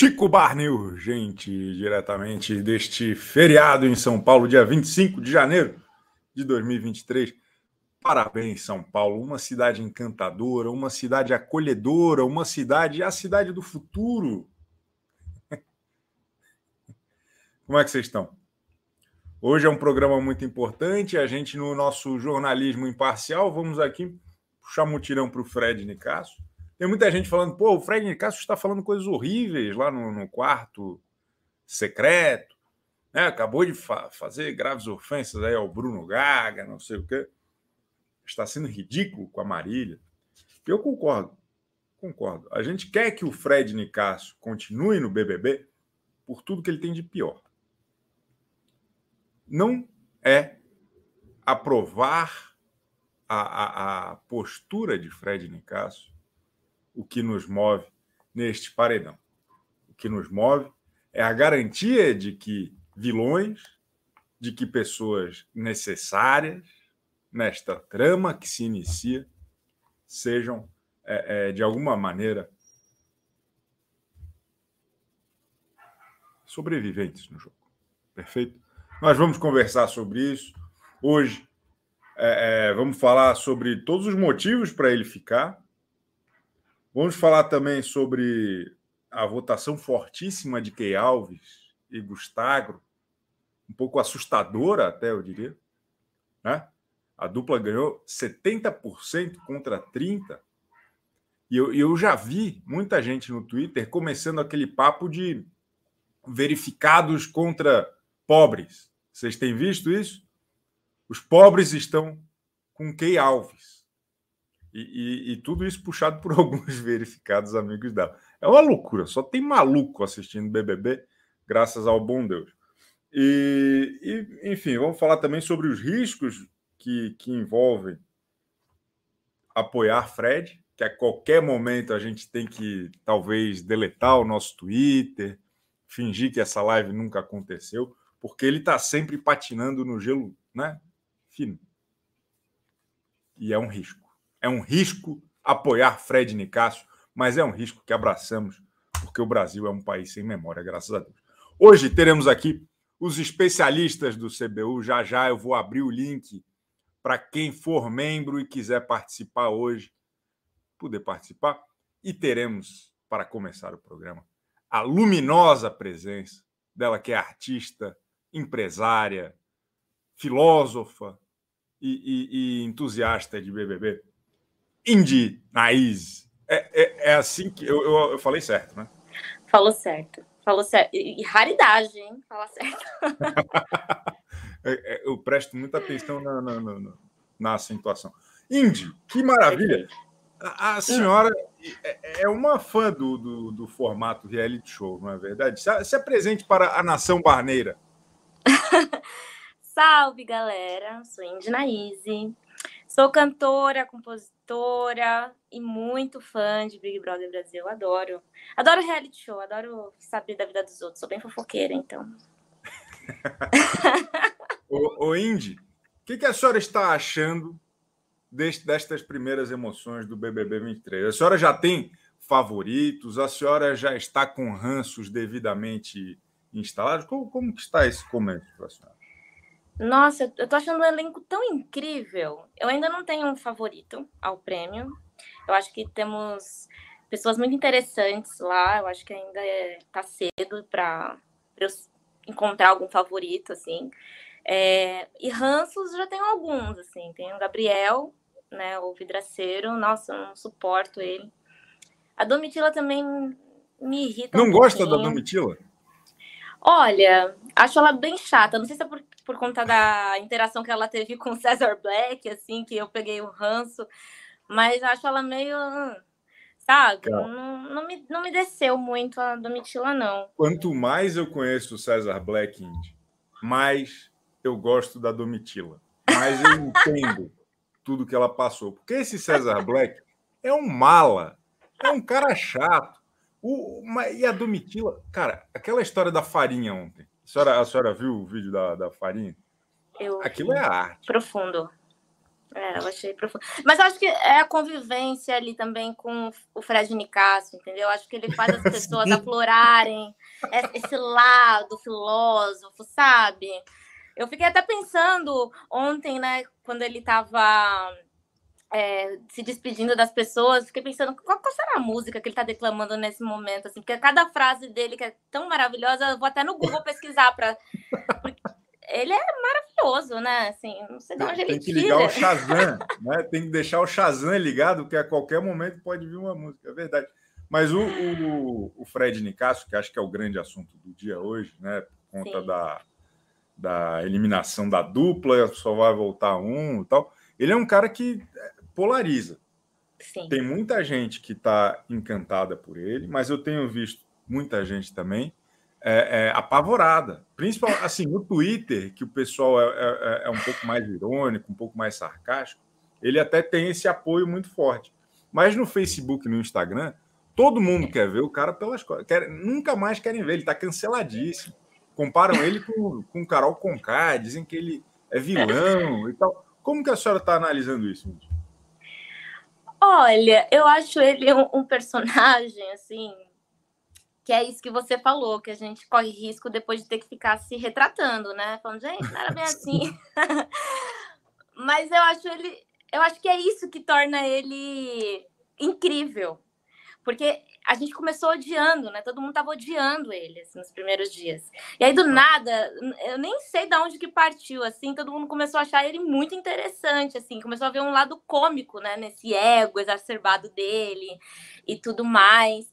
Chico Barney urgente, diretamente deste feriado em São Paulo, dia 25 de janeiro de 2023. Parabéns, São Paulo, uma cidade encantadora, uma cidade acolhedora, uma cidade, a cidade do futuro. Como é que vocês estão? Hoje é um programa muito importante. A gente, no nosso jornalismo imparcial, vamos aqui puxar mutirão para o Fred Nicasso tem muita gente falando, pô, o Fred Nicasso está falando coisas horríveis lá no, no quarto secreto, né? acabou de fa fazer graves ofensas aí ao Bruno Gaga, não sei o quê. Está sendo ridículo com a Marília. Eu concordo, concordo. A gente quer que o Fred Nicasso continue no BBB por tudo que ele tem de pior. Não é aprovar a, a, a postura de Fred Nicasso o que nos move neste paredão. O que nos move é a garantia de que vilões, de que pessoas necessárias nesta trama que se inicia sejam, é, é, de alguma maneira, sobreviventes no jogo. Perfeito? Nós vamos conversar sobre isso. Hoje, é, é vamos falar sobre todos os motivos para ele ficar Vamos falar também sobre a votação fortíssima de Key Alves e Gustavo, um pouco assustadora até, eu diria. Né? A dupla ganhou 70% contra 30%. E eu, eu já vi muita gente no Twitter começando aquele papo de verificados contra pobres. Vocês têm visto isso? Os pobres estão com Key Alves. E, e, e, tudo isso puxado por alguns verificados amigos dela. É uma loucura, só tem maluco assistindo BBB, graças ao bom Deus. E, e enfim, vamos falar também sobre os riscos que, que envolvem apoiar Fred, que a qualquer momento a gente tem que talvez deletar o nosso Twitter, fingir que essa live nunca aconteceu, porque ele está sempre patinando no gelo, né? Fino. E é um risco. É um risco apoiar Fred Nicasso, mas é um risco que abraçamos, porque o Brasil é um país sem memória, graças a Deus. Hoje teremos aqui os especialistas do CBU. Já já eu vou abrir o link para quem for membro e quiser participar hoje, poder participar. E teremos, para começar o programa, a luminosa presença dela, que é artista, empresária, filósofa e, e, e entusiasta de BBB, Indy Naiz. É, é, é, assim que. Eu, eu, eu, falei certo, né? Falou certo. Falou certo. E, raridade, hein? Falar certo. É, é, eu presto muita atenção na, na, na, na acentuação. Indy, que maravilha! A, a senhora é, é uma fã do, do, do, formato reality show, não é verdade? Se, se apresente para a nação barneira. Salve, galera! Sou Indy Naíse. Sou cantora, compositora leitora e muito fã de Big Brother Brasil. Adoro. Adoro reality show, adoro saber da vida dos outros. Sou bem fofoqueira, então. ô, ô Indy, o que, que, a senhora está achando deste, destas primeiras emoções do BBB 23? A senhora já tem favoritos? A senhora já está com ranços devidamente instalados? Como, como que está esse começo para a senhora? Nossa, eu tô achando o elenco tão incrível. Eu ainda não tenho um favorito ao prêmio. Eu acho que temos pessoas muito interessantes lá. Eu acho que ainda é, tá cedo para eu encontrar algum favorito, assim. É, e ranços já tenho alguns, assim. Tem o Gabriel, né, o vidraceiro. Nossa, eu não suporto ele. A Domitila também me irrita. Não um gosta da Domitila? Olha, acho ela bem chata. Não sei se é por, por conta da interação que ela teve com o Cesar Black, assim, que eu peguei o ranço, mas acho ela meio. Sabe? Não, não, me, não me desceu muito a Domitila, não. Quanto mais eu conheço o Cesar Black, mais eu gosto da Domitila. Mais eu entendo tudo que ela passou. Porque esse Cesar Black é um mala, é um cara chato o, e a Domitila, cara, aquela história da farinha ontem. A senhora, a senhora viu o vídeo da, da farinha? Eu Aquilo é arte. Profundo. É, eu achei profundo. Mas eu acho que é a convivência ali também com o Fred Nicasso, entendeu? Eu acho que ele faz as pessoas aflorarem esse lado filósofo, sabe? Eu fiquei até pensando ontem, né, quando ele estava é, se despedindo das pessoas, fiquei pensando qual, qual, será a música que ele está declamando nesse momento, assim, porque cada frase dele que é tão maravilhosa, eu vou até no Google pesquisar para ele é maravilhoso, né? Assim, não sei de onde Tem ele que ligar o Shazam, né? Tem que deixar o Shazam ligado, porque a qualquer momento pode vir uma música, é verdade. Mas o, o, o Fred Nicasso, que acho que é o grande assunto do dia hoje, né? Por conta da, da eliminação da dupla, só vai voltar um e tal. Ele é um cara que polariza. Sim. Tem muita gente que está encantada por ele, mas eu tenho visto muita gente também é, é, apavorada. Principalmente assim, no Twitter, que o pessoal é, é, é, um pouco mais irônico, um pouco mais sarcástico, ele até tem esse apoio muito forte. Mas no Facebook e no Instagram, todo mundo quer ver o cara pelas coisas. Quer, nunca mais querem ver, ele está canceladíssimo. Comparam ele com, com Carol Conká, dizem que ele é vilão e tal. Como que a senhora está analisando isso? Olha, eu acho ele um, um personagem assim que é isso que você falou, que a gente corre risco depois de ter que ficar se retratando, né? Falando, gente, não era bem assim. Mas eu acho ele, eu acho que é isso que torna ele incrível. Porque a gente começou odiando, né? Todo mundo tava odiando ele assim, nos primeiros dias. E aí, do nada, eu nem sei de onde que partiu, assim, todo mundo começou a achar ele muito interessante, assim, começou a ver um lado cômico, né? Nesse ego exacerbado dele e tudo mais.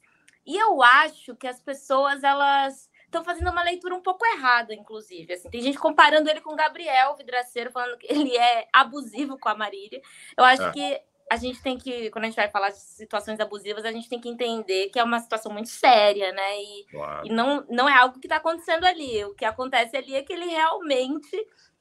E eu acho que as pessoas, elas estão fazendo uma leitura um pouco errada, inclusive. Assim, tem gente comparando ele com o Gabriel Vidraceiro, falando que ele é abusivo com a Marília. Eu acho é. que a gente tem que, quando a gente vai falar de situações abusivas, a gente tem que entender que é uma situação muito séria, né? E, claro. e não, não é algo que está acontecendo ali. O que acontece ali é que ele realmente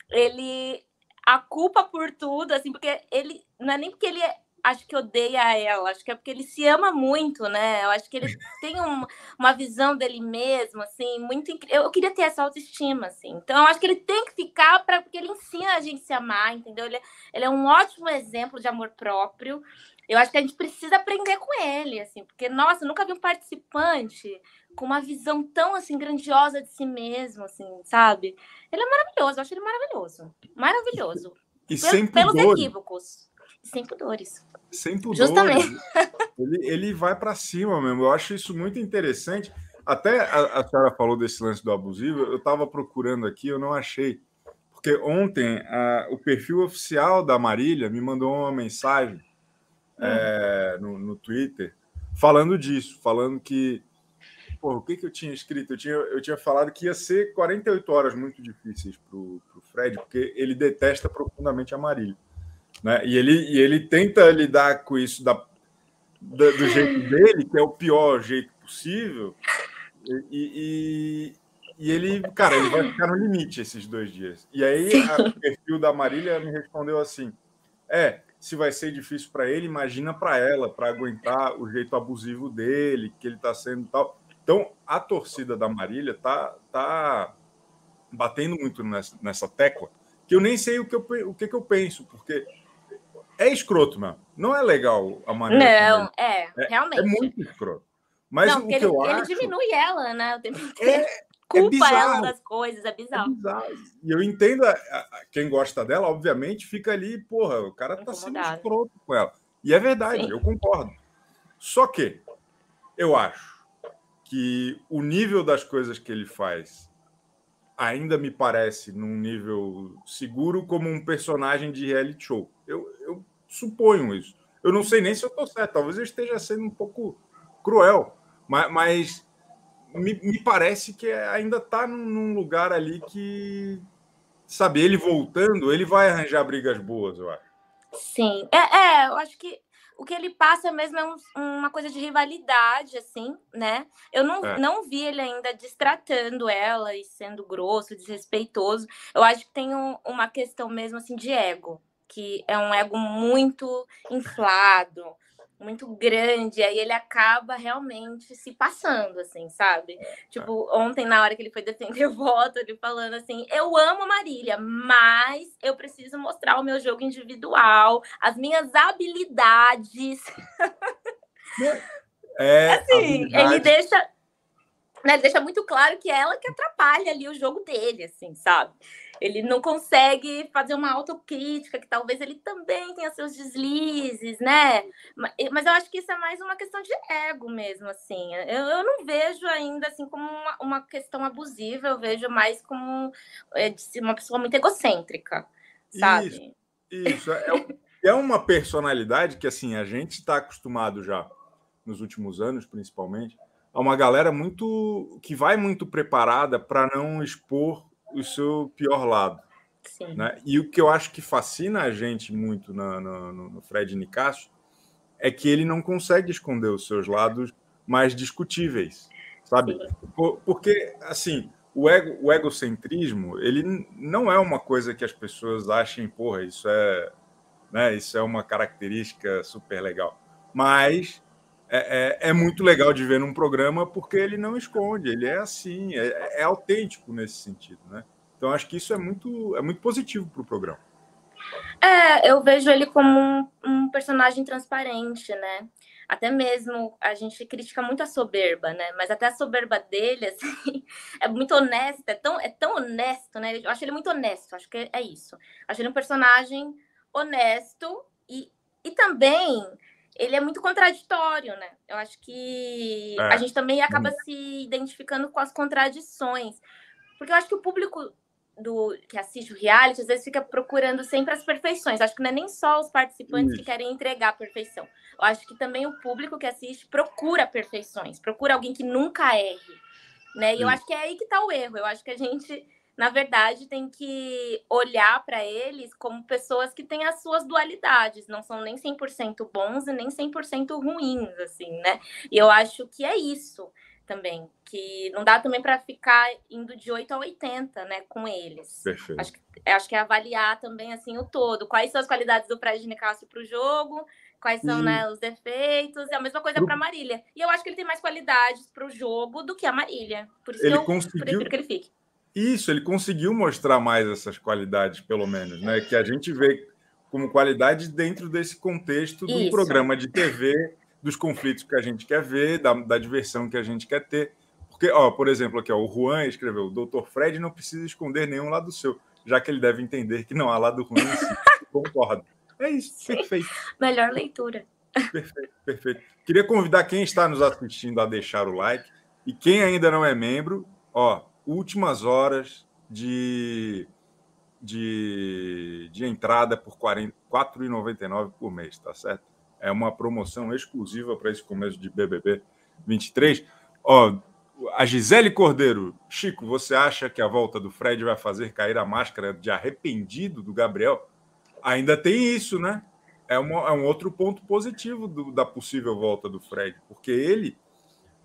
ele a culpa por tudo, assim, porque ele não é nem porque ele é acho que odeia ela, acho que é porque ele se ama muito, né? Eu acho que ele tem um, uma visão dele mesmo, assim, muito incrível. Eu queria ter essa autoestima, assim. Então, eu acho que ele tem que ficar para porque ele ensina a gente a se amar, entendeu? Ele, é, ele é um ótimo exemplo de amor próprio. Eu acho que a gente precisa aprender com ele, assim, porque, nossa, eu nunca vi um participante com uma visão tão, assim, grandiosa de si mesmo, assim, sabe? Ele é maravilhoso, eu acho ele maravilhoso. Maravilhoso. E Pel, sem pelos equívocos. Sem pudores. Sem pudores. Justamente. Ele, ele vai para cima mesmo. Eu acho isso muito interessante. Até a, a senhora falou desse lance do abusivo, eu estava procurando aqui, eu não achei. Porque ontem a, o perfil oficial da Marília me mandou uma mensagem hum. é, no, no Twitter falando disso, falando que. Porra, o que, que eu tinha escrito? Eu tinha, eu tinha falado que ia ser 48 horas muito difíceis para o Fred, porque ele detesta profundamente a Marília. Né? E, ele, e ele tenta lidar com isso da, da, do jeito dele, que é o pior jeito possível. E, e, e, ele, cara, ele vai ficar no limite esses dois dias. E aí a, o perfil da Marília me respondeu assim: é, se vai ser difícil para ele, imagina para ela, para aguentar o jeito abusivo dele, que ele está sendo tal. Então, a torcida da Marília tá, tá batendo muito nessa, nessa tecla, que eu nem sei o que eu, o que, que eu penso, porque é escroto mesmo. Não é legal a maneira. Não, é, é, realmente. É muito escroto. Mas não, o que ele, eu ele acho... diminui ela, né? O tempo inteiro. É, Culpa é ela das coisas, é bizarro. é bizarro. E eu entendo, a, a, quem gosta dela, obviamente, fica ali, porra, o cara tá sendo escroto com ela. E é verdade, Sim. eu concordo. Só que eu acho que o nível das coisas que ele faz ainda me parece num nível seguro como um personagem de reality show. Eu, eu suponho isso. Eu não sei nem se eu estou certo, talvez eu esteja sendo um pouco cruel, mas, mas me, me, parece que ainda está num lugar ali que, sabe, ele voltando, ele vai arranjar brigas boas, eu acho. Sim, é, é eu acho que o que ele passa mesmo é um, uma coisa de rivalidade, assim, né? Eu não, é. não vi ele ainda destratando ela e sendo grosso, desrespeitoso. Eu acho que tem um, uma questão mesmo, assim, de ego, que é um ego muito inflado, muito grande, aí ele acaba realmente se passando, assim, sabe? Tipo, ontem, na hora que ele foi defender o voto, ele falando assim: eu amo Marília, mas eu preciso mostrar o meu jogo individual, as minhas habilidades. É, assim, habilidade. ele deixa. Né, ele deixa muito claro que é ela que atrapalha ali o jogo dele, assim, sabe? Ele não consegue fazer uma autocrítica, que talvez ele também tenha seus deslizes, né? Mas eu acho que isso é mais uma questão de ego mesmo, assim. Eu, eu não vejo ainda assim como uma, uma questão abusiva, eu vejo mais como é, uma pessoa muito egocêntrica, sabe? Isso, isso. É, é uma personalidade que, assim, a gente está acostumado já, nos últimos anos, principalmente, a uma galera muito que vai muito preparada para não expor o seu pior lado. Sim. Né? E o que eu acho que fascina a gente muito no, no, no Fred Nicásio é que ele não consegue esconder os seus lados mais discutíveis, sabe? Por, porque, assim, o, ego, o egocentrismo, ele não é uma coisa que as pessoas achem, porra, isso é, né, isso é uma característica super legal. Mas é, é, é, muito legal de ver num programa porque ele não esconde, ele é assim, é, é autêntico nesse sentido, né? Então acho que isso é muito, é muito positivo para o programa. É, eu vejo ele como um, um, personagem transparente, né? Até mesmo a gente critica muito a soberba, né? Mas até a soberba dele, assim, é muito honesto, é tão, é tão honesto, né? Eu acho ele muito honesto, acho que é isso. Acho ele um personagem honesto e, e também ele é muito contraditório, né? Eu acho que é. a gente também acaba se identificando com as contradições. Porque eu acho que o público do que assiste o reality às vezes fica procurando sempre as perfeições. Eu acho que não é nem só os participantes Isso. que querem entregar a perfeição. Eu acho que também o público que assiste procura perfeições, procura alguém que nunca erre. Né? E eu acho que é aí que está o erro. Eu acho que a gente na verdade, tem que olhar para eles como pessoas que têm as suas dualidades, não são nem 100% bons e nem 100% ruins, assim, né? E eu acho que é isso também, que não dá também para ficar indo de 8 a 80, né, com eles. Perfeito. Acho que, acho que é avaliar também, assim, o todo. Quais são as qualidades do Fred Nicásio para o jogo, quais são, e... né, os defeitos, é a mesma coisa para Marília. E eu acho que ele tem mais qualidades para o jogo do que a Marília. Por isso ele que eu conseguiu... prefiro que ele fique. Isso, ele conseguiu mostrar mais essas qualidades, pelo menos, né? Que a gente vê como qualidade dentro desse contexto do Isso. programa de TV, dos conflitos que a gente quer ver, da, da, diversão que a gente quer ter. Porque, ó, por exemplo, aqui, ó, o Juan escreveu: o Dr. Fred não precisa esconder nenhum lado seu, já que ele deve entender que não há lado ruim em si. Concordo. É isso, Sim. perfeito. Melhor leitura. Perfeito, perfeito. Queria convidar quem está nos assistindo a deixar o like. E quem ainda não é membro, ó, últimas horas de, de, de entrada por R$ 4,99 por mês, tá certo? É uma promoção exclusiva para esse começo de BBB 23. Ó, a Gisele Cordeiro, Chico, você acha que a volta do Fred vai fazer cair a máscara de arrependido do Gabriel? Ainda tem isso, né? É, uma, é um outro ponto positivo do, da possível volta do Fred, porque ele,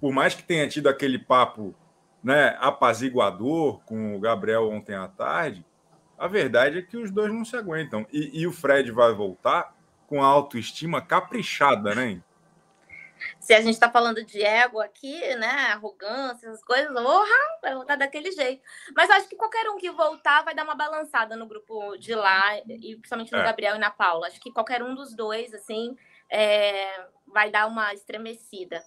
por mais que tenha tido aquele papo né, apaziguador com o Gabriel ontem à tarde, a verdade é que os dois não se aguentam. E, e o Fred vai voltar com a autoestima caprichada, né? Se a gente está falando de ego aqui, né? Arrogância, essas coisas, orra, vai voltar daquele jeito. Mas acho que qualquer um que voltar vai dar uma balançada no grupo de lá, e principalmente no é. Gabriel e na Paula. Acho que qualquer um dos dois, assim, é, vai dar uma estremecida.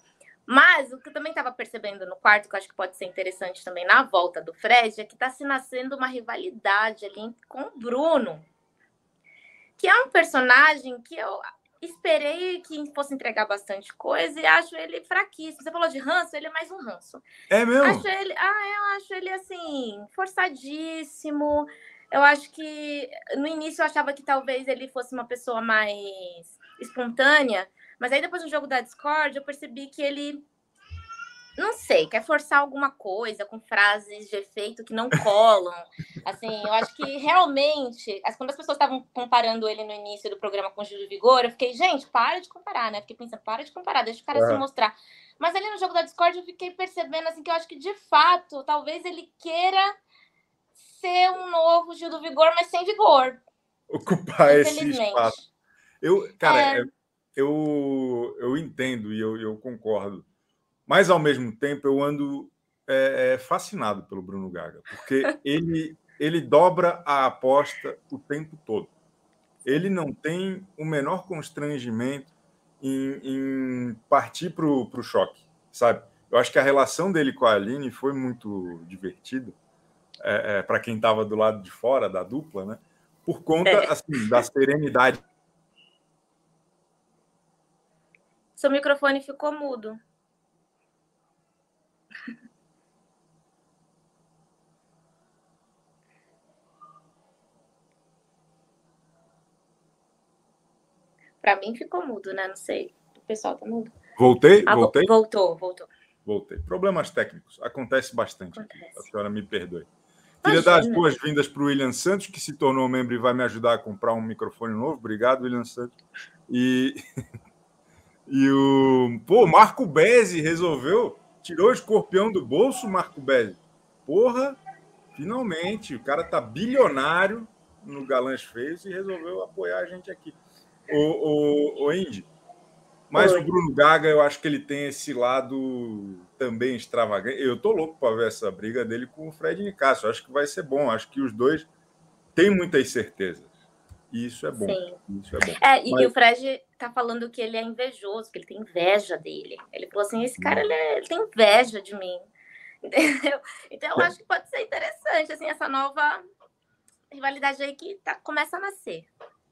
Mas o que eu também estava percebendo no quarto, que eu acho que pode ser interessante também na volta do Fred, é que está se nascendo uma rivalidade ali com o Bruno, que é um personagem que eu esperei que fosse entregar bastante coisa e acho ele fraquíssimo. Você falou de ranço, ele é mais um ranço. É mesmo? Acho ele, ah, eu acho ele assim, forçadíssimo. Eu acho que no início eu achava que talvez ele fosse uma pessoa mais espontânea, mas aí depois no jogo da Discord eu percebi que ele não sei, quer forçar alguma coisa com frases de efeito que não colam. Assim, eu acho que realmente, quando as pessoas estavam comparando ele no início do programa com o Júlio Vigor, eu fiquei, gente, para de comparar, né? Fiquei pensando, para de comparar, deixa o cara é. se mostrar. Mas ali no jogo da Discord eu fiquei percebendo assim que eu acho que de fato, talvez ele queira ser um novo Gil do Vigor, mas sem vigor. Ocupar esse espaço. Eu, cara, é... eu, eu entendo e eu, eu concordo. Mas, ao mesmo tempo, eu ando é, é, fascinado pelo Bruno Gaga, porque ele, ele dobra a aposta o tempo todo. Ele não tem o menor constrangimento em, em partir para o choque, sabe? Eu acho que a relação dele com a Aline foi muito divertida, é, é, para quem estava do lado de fora da dupla, né? Por conta é. assim, da serenidade. Seu microfone ficou mudo. Para mim ficou mudo, né? Não sei. O pessoal tá mudo. Voltei? Ah, voltei? Voltou, voltou. Voltei. Problemas técnicos. Acontece bastante. Acontece. A senhora me perdoe. Queria dar as boas-vindas para o William Santos, que se tornou membro e vai me ajudar a comprar um microfone novo. Obrigado, William Santos. E, e o pô, Marco Bezzi resolveu, tirou o escorpião do bolso, Marco Bezzi. Porra, finalmente, o cara tá bilionário no Galãs Feios e resolveu apoiar a gente aqui. O, o, o Indy, mas Oi. o Bruno Gaga, eu acho que ele tem esse lado também extravagante. Eu tô louco para ver essa briga dele com o Fred Nicasso. Acho que vai ser bom. Acho que os dois têm muitas certezas. E isso é bom. Sim. Isso é bom. É, Mas... e o Fred tá falando que ele é invejoso, que ele tem inveja dele. Ele falou assim: esse cara ele, é, ele tem inveja de mim. Entendeu? Então eu acho que pode ser interessante, assim, essa nova rivalidade aí que tá, começa a nascer.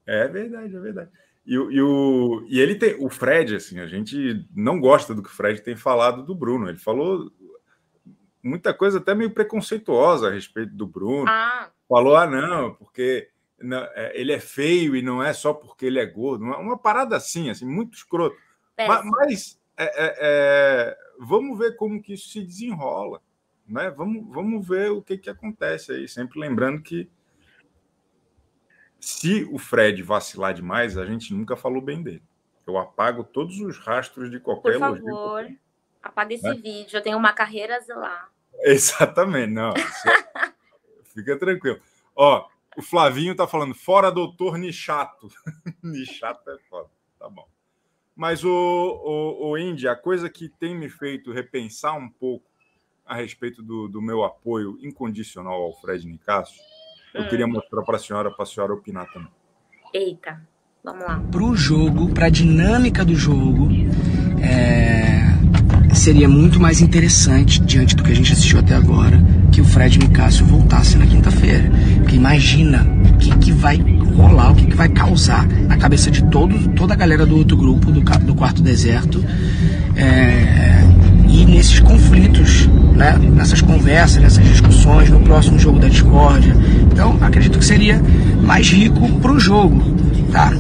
É verdade, é verdade. E, e, o, e ele tem. O Fred, assim, a gente não gosta do que o Fred tem falado do Bruno. Ele falou muita coisa até meio preconceituosa a respeito do Bruno. Ah. Falou, ah, não, porque ele é feio e não é só porque ele é gordo. Uma, parada assim, assim, muito escroto. Mas, mas é, é, é, vamos ver como que isso se desenrola. Né? Vamos, vamos ver o que, que acontece aí. Sempre lembrando que se o Fred vacilar demais, a gente nunca falou bem dele. Eu apago todos os rastros de qualquer Por favor, apaga esse né? vídeo. Eu tenho uma carreira a zelar. Exatamente, não. Fica tranquilo. Ó, o Flavinho tá falando, fora doutor Nichato. Nichato é foda, tá bom. Mas o, o, o Indy, a coisa que tem me feito repensar um pouco a respeito do, do meu apoio incondicional ao Fred Nicasso eu queria mostrar para a senhora, para a senhora opinar também. Eita, vamos lá. Para o jogo, para a dinâmica do jogo, é... seria muito mais interessante, diante do que a gente assistiu até agora, que o Fred Nicásio voltasse na quinta-feira. Porque imagina o que, que vai rolar, o que, que vai causar na cabeça de todo, toda a galera do outro grupo, do, do Quarto Deserto. É... E nesses conflitos né, nessas conversas, nessas discussões, no próximo jogo da discórdia. Então, acredito que seria mais rico para o jogo, tá?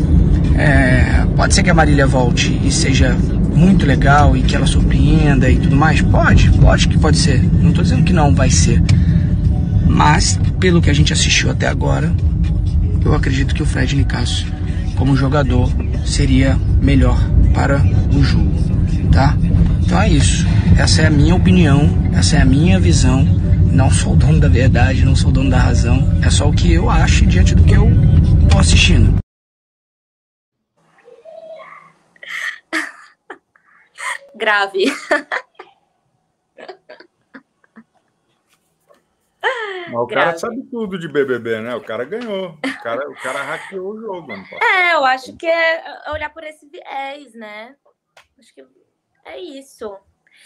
É, pode ser que a Marília volte e seja muito legal e que ela surpreenda e tudo mais? Pode, pode que pode ser. Não estou dizendo que não vai ser. Mas, pelo que a gente assistiu até agora, eu acredito que o Fred Nicasso, como jogador, seria melhor para o jogo, tá? Então é isso. Essa é a minha opinião, essa é a minha visão. Não sou dono da verdade, não sou dono da razão. É só o que eu acho diante do que eu tô assistindo. Grave. Mas o cara sabe tudo de BBB, né? O cara ganhou. O cara, o cara hackeou o jogo. É, eu acho que é olhar por esse viés, né? Acho que é isso.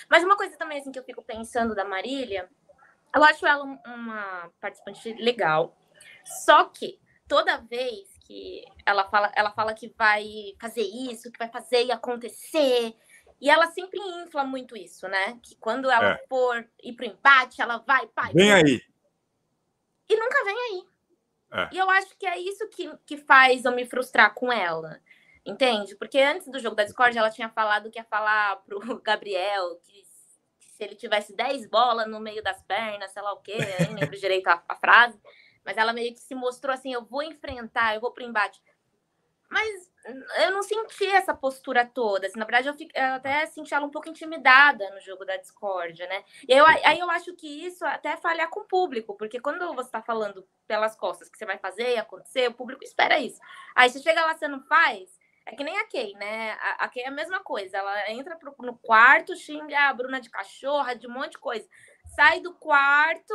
Mas uma coisa também assim que eu fico pensando da Marília, eu acho ela uma participante legal. Só que toda vez que ela fala, ela fala que vai fazer isso, que vai fazer e acontecer, e ela sempre infla muito isso, né? Que quando ela é. for ir pro empate, ela vai, pai. Vem aí. E nunca vem aí. É. E eu acho que é isso que, que faz eu me frustrar com ela. Entende? Porque antes do jogo da Discord, ela tinha falado que ia falar pro Gabriel que, se ele tivesse 10 bolas no meio das pernas, sei lá o quê, eu não lembro direito a, a, frase, mas ela meio que se mostrou assim: eu vou enfrentar, eu vou pro embate. Mas eu não senti essa postura toda. Assim, na verdade, eu, fico, eu, até senti ela um pouco intimidada no jogo da Discord, né? E eu, aí eu acho que isso até falha com o público, porque quando você está falando pelas costas que você vai fazer e acontecer, o público espera isso. Aí você chega lá, você não faz, É que nem a Kay, né? A, a Kay é a mesma coisa. Ela entra pro, no quarto, xinga a Bruna de cachorra, de um monte de coisa. Sai do quarto,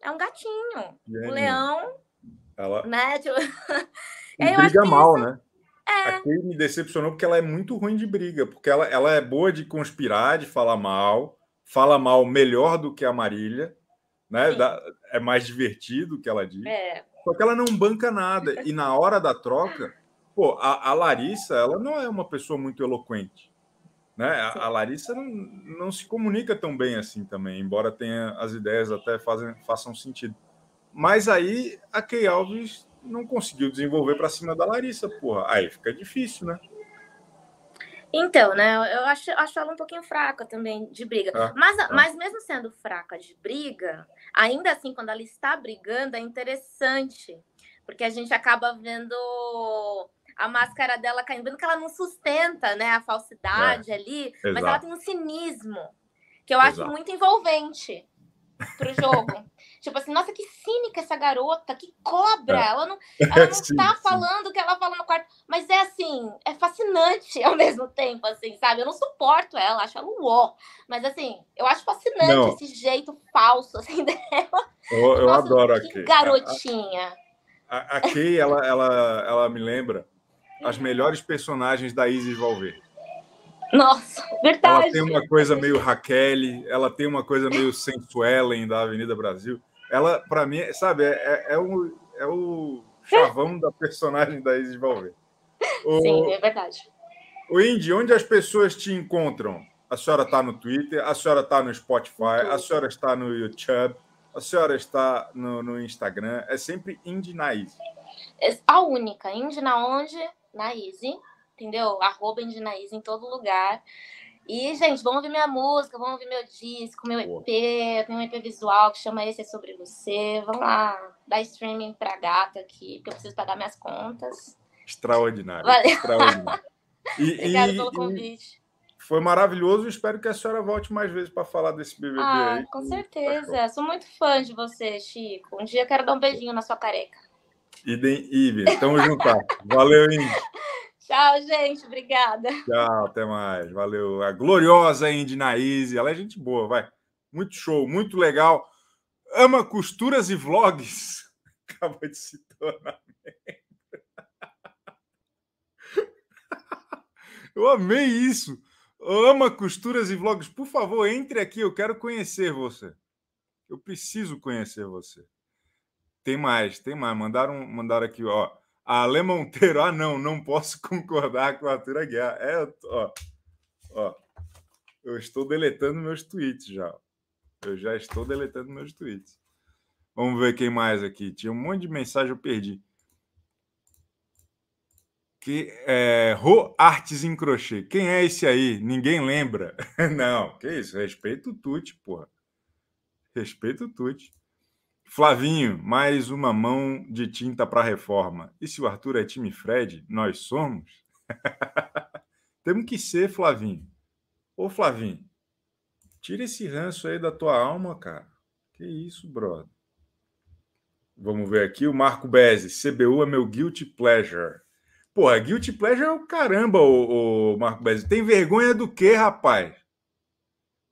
é um gatinho. o leão. Ela. Né? Tipo... E briga mal, isso... né? É. A Kay me decepcionou porque ela é muito ruim de briga, porque ela, ela é boa de conspirar, de falar mal, fala mal melhor do que a Marília, né? Da, é mais divertido que ela diz. É. Só que ela não banca nada. E na hora da troca, pô, a, a Larissa, ela não é uma pessoa muito eloquente. Né? A, a, Larissa não, não se comunica tão bem assim também, embora tenha as ideias até fazem, façam sentido. Mas aí a Key Alves não conseguiu desenvolver para cima da Larissa, porra. Aí fica difícil, né? Então, né? Eu acho, acho ela um pouquinho fraca também de briga. Ah, mas, ah. mas mesmo sendo fraca de briga, ainda assim, quando ela está brigando, é interessante. Porque a gente acaba vendo a máscara dela caindo, vendo que ela não sustenta né, a falsidade é, ali, exato. mas ela tem um cinismo que eu acho muito envolvente pro jogo. tipo assim, nossa, que cínica essa garota, que cobra. É. Ela não, ela não sim, tá sim. falando o que ela fala no quarto. Mas é assim, é fascinante ao mesmo tempo, assim, sabe? Eu não suporto ela, acho ela um ó. Mas assim, eu acho fascinante não. esse jeito falso assim dela. Eu, eu nossa, adoro que a Kay. garotinha. A, a, a Kay, ela, ela, ela me lembra as melhores personagens da Isis Valverde. Nossa, verdade. Ela tem uma coisa meio Raquel, ela tem uma coisa meio Sensuelen da Avenida Brasil. Ela, para mim, sabe, é, é, é, o, é o chavão da personagem da Isis Valverde. O, Sim, é verdade. O Indy, onde as pessoas te encontram? A senhora está no Twitter, a senhora está no Spotify, a senhora está no YouTube, a senhora está no, no Instagram. É sempre Indy na Easy. A única. Indy na onde? Na Easy entendeu? Arroba Indinaís em todo lugar. E, gente, vamos ouvir minha música, vamos ouvir meu disco, meu EP. Eu tenho um EP visual que chama Esse é Sobre Você. Vamos lá, dar streaming pra gata aqui, porque eu preciso pagar minhas contas. Extraordinário. Valeu. Extraordinário. E, Obrigada pelo convite. Foi maravilhoso. Espero que a senhora volte mais vezes para falar desse BBB ah, aí. Com certeza. Sou muito fã de você, Chico. Um dia eu quero dar um beijinho na sua careca. Idem, Ive. Tamo junto. Valeu, Indy. Tchau, gente. Obrigada. Tchau, até mais. Valeu. A gloriosa Indy Naíse. Ela é gente boa, vai. Muito show, muito legal. Ama costuras e vlogs. Acabou de se tornar Eu amei isso. Ama costuras e vlogs. Por favor, entre aqui. Eu quero conhecer você. Eu preciso conhecer você. Tem mais, tem mais. Mandaram, mandaram aqui, ó. A Ale Monteiro, ah, não, não posso concordar com a Arthur Aguiar. É, ó, ó, eu estou deletando meus tweets já. Eu já estou deletando meus tweets. Vamos ver quem mais aqui. Tinha um monte de mensagem, eu perdi. Que é Ro Artes em Crochê. Quem é esse aí? Ninguém lembra. Não, que isso? Respeito o Tuti, porra. Respeito o Tuti. Flavinho, mais uma mão de tinta para reforma. E se o Arthur é time Fred, nós somos? Temos que ser, Flavinho. Ô, Flavinho, tira esse ranço aí da tua alma, cara. Que isso, brother. Vamos ver aqui o Marco Bezzi. CBU é meu guilty pleasure. Porra, guilty pleasure é o caramba, o Marco Bezzi. Tem vergonha do quê, rapaz?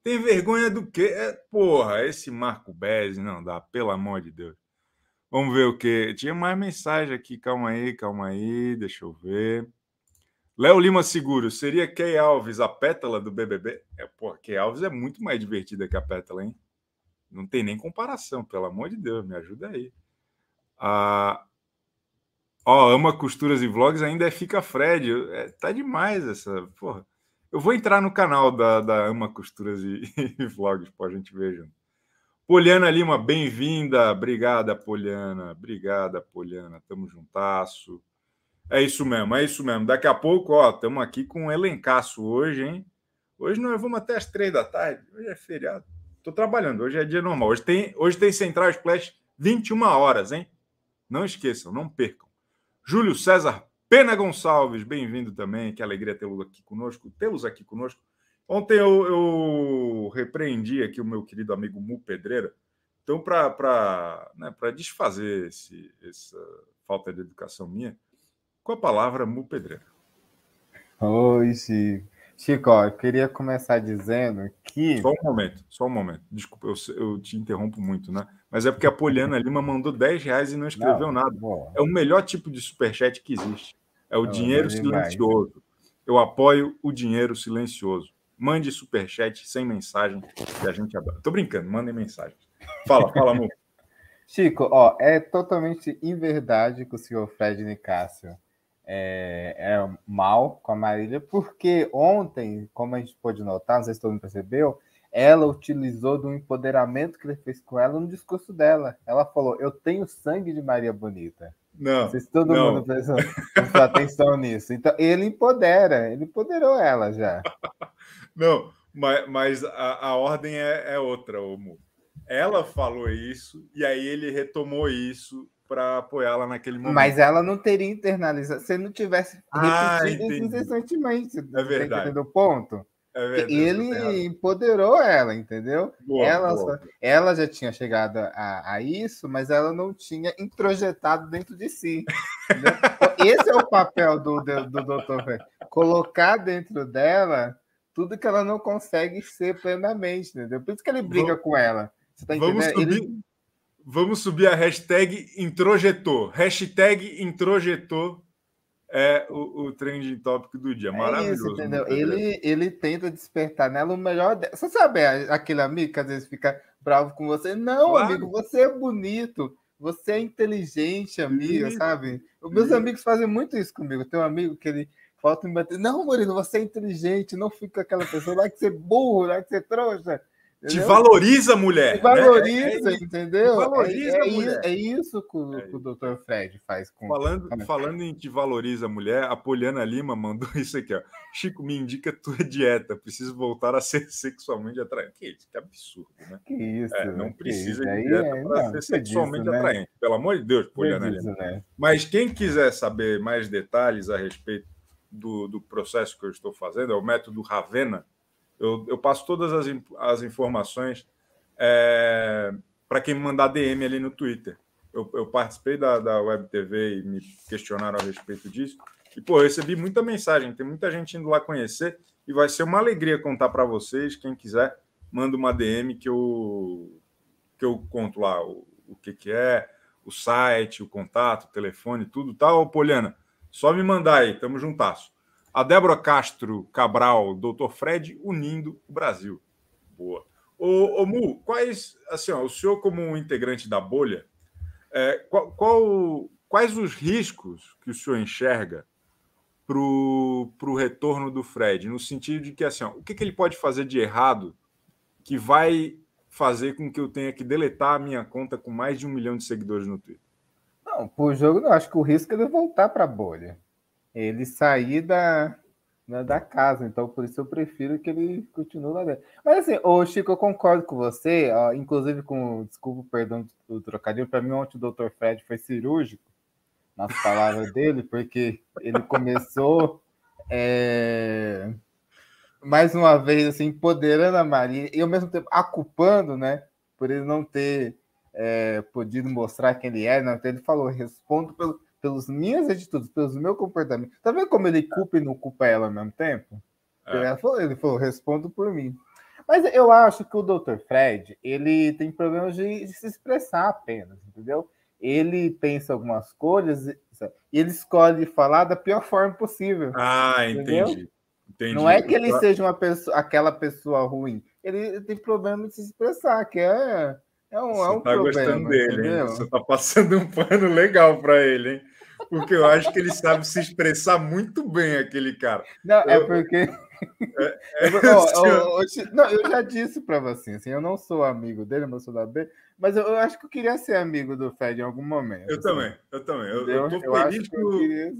Tem vergonha do quê? É, porra, esse Marco Bezzi não dá, pelo amor de Deus. Vamos ver o que. Tinha mais mensagem aqui, calma aí, calma aí, deixa eu ver. Léo Lima Seguro, seria Key Alves a pétala do BBB? É, porra, Key Alves é muito mais divertida que a pétala, hein? Não tem nem comparação, pelo amor de Deus, me ajuda aí. Ah, ó, ama costuras e vlogs, ainda é Fica Fred. É, tá demais essa, porra. Eu vou entrar no canal da, da Ama Costuras e, e Vlogs para a gente ver junto. Poliana Lima, bem-vinda. Obrigada, Poliana. Obrigada, Poliana. Tamo juntasso. É isso mesmo, é isso mesmo. Daqui a pouco, ó, estamos aqui com um elencaço hoje, hein? Hoje nós vamos até as três da tarde. Hoje é feriado. Estou trabalhando, hoje é dia normal. Hoje tem, hoje tem Central Splash 21 horas, hein? Não esqueçam, não percam. Júlio César Pena Gonçalves, bem-vindo também, que alegria tê-lo aqui conosco, tê-los aqui conosco. Ontem eu, eu, repreendi aqui o meu querido amigo Mu Pedreira, então para né, desfazer esse, essa falta de educação minha, com a palavra Mu Pedreira. Oi, Chico. Chico, ó, eu queria começar dizendo que. Só um momento, só um momento. Desculpa, eu, eu te interrompo muito, né? Mas é porque a Poliana Lima mandou 10 reais e não escreveu não, nada. Boa. É o melhor tipo de superchat que existe. É o não, dinheiro silencioso. Eu apoio o dinheiro silencioso. Mande superchat sem mensagem que a gente adora. Tô brincando, mandem mensagem. Fala, fala, amor. Chico, ó, é totalmente inverdade que o senhor Fred Nicásio é, é mal com a Marília, porque ontem, como a gente pôde notar, não sei se todo mundo percebeu, ela utilizou do empoderamento que ele fez com ela no discurso dela. Ela falou: Eu tenho sangue de Maria Bonita. Não. Não sei se todo não. mundo prestou, prestou atenção nisso. Então, ele empodera, ele empoderou ela já. Não, mas, mas a, a ordem é, é outra, Omo. Ela falou isso e aí ele retomou isso para apoiá-la naquele momento. Mas ela não teria internalizado se não tivesse ah, repetido esses sentimentos. É verdade. do ponto? É verdade, ele empoderou ela, entendeu? Boa, ela, boa. ela já tinha chegado a, a, isso, mas ela não tinha introjetado dentro de si. Esse é o papel do, do, do Dr. Colocar dentro dela tudo que ela não consegue ser plenamente, entendeu? Por isso que ele briga vamos, com ela. Tá vamos subir, ele... vamos subir a hashtag introjetor. Hashtag introjetor é o, o trending tópico do dia. Maravilhoso. É isso, entendeu? Ele, ele tenta despertar nela o melhor. De... Você sabe aquele amigo que às vezes fica bravo com você? Não, claro. amigo, você é bonito. Você é inteligente, amigo, isso. sabe? Os meus isso. amigos fazem muito isso comigo. Tem um amigo que ele falta me bater. Não, Murilo, você é inteligente, não fica aquela pessoa lá que você é burro, lá que você é trouxa. Entendeu? Te valoriza, mulher. Te valoriza, né? entendeu? Te valoriza, é, é, é, isso que o, é que o Dr. Fred faz com. Falando, falando em te valoriza, mulher, a Poliana Lima mandou isso aqui, ó. Chico, me indica tua dieta. Preciso voltar a ser sexualmente atraente. Que isso? Que absurdo, né? Que isso. É, não precisa de dieta é, para ser sexualmente disso, né? atraente. Né? Pelo amor de Deus, Poliana Lima. Né? Mas quem quiser saber mais detalhes a respeito do, do processo que eu estou fazendo, é o método Ravena eu, eu passo todas as, as informações é, para quem me mandar DM ali no Twitter. Eu, eu participei da, da Web TV e me questionaram a respeito disso. E, pô, eu recebi muita mensagem, tem muita gente indo lá conhecer e vai ser uma alegria contar para vocês. Quem quiser, manda uma DM que eu, que eu conto lá o, o que, que é, o site, o contato, o telefone, tudo, tá, ô Poliana? Só me mandar aí, tamo juntasso. A Débora Castro Cabral, Doutor Fred, unindo o Brasil. Boa. Ô, Mu, quais, assim, ó, o senhor como um integrante da bolha, é, qual, qual, quais os riscos que o senhor enxerga para o retorno do Fred? No sentido de que, assim, ó, o que, que ele pode fazer de errado que vai fazer com que eu tenha que deletar a minha conta com mais de um milhão de seguidores no Twitter? Não, por jogo, não. Acho que o risco é ele voltar para a bolha ele sair da, né, da casa. Então, por isso eu prefiro que ele continue lá dentro. Mas assim, ô Chico, eu concordo com você, ó, inclusive com, desculpa, perdão do trocadilho, para mim ontem o Dr. Fred foi cirúrgico nas palavras dele, porque ele começou é, mais uma vez assim, empoderando a Maria e ao mesmo tempo aculpando, né, por ele não ter é, podido mostrar quem ele é, não, então ele falou, respondo pelo pelas minhas atitudes, pelos meu comportamento. Tá vendo como ele culpa e não culpa ela ao mesmo tempo? É. Falou, ele falou, respondo por mim. Mas eu acho que o Dr. Fred, ele tem problemas de, de se expressar apenas, entendeu? Ele pensa algumas coisas e ele escolhe falar da pior forma possível. Ah, entendi. entendi. Não é que ele seja uma pessoa, aquela pessoa ruim. Ele tem problema de se expressar, que é é um, Você é um tá problema, gostando dele, hein? Você tá passando um pano legal para ele, hein? Porque eu acho que ele sabe se expressar muito bem, aquele cara. Não, é eu... é porque. É, é... oh, não, eu já disse para você, assim, eu não sou amigo dele, não sou da B, mas eu, eu, acho que eu queria ser amigo do Fed em algum momento. Eu assim. também, eu também. Eu, eu tô eu feliz que, o, queria,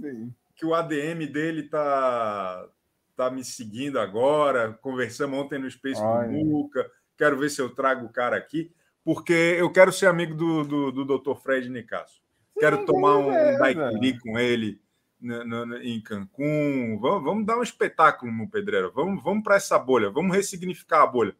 que o ADM dele tá, tá me seguindo agora. Conversamos ontem no Space Olha. com o Muca. Quero ver se eu trago o cara aqui porque eu quero ser amigo do, do, do Dr. Fred Nicasso. Quero tomar um, um daiquiri com ele no, no, em Cancún. Vamos, vamos, dar um espetáculo no Pedreiro. Vamos, vamos para essa bolha. Vamos ressignificar a bolha.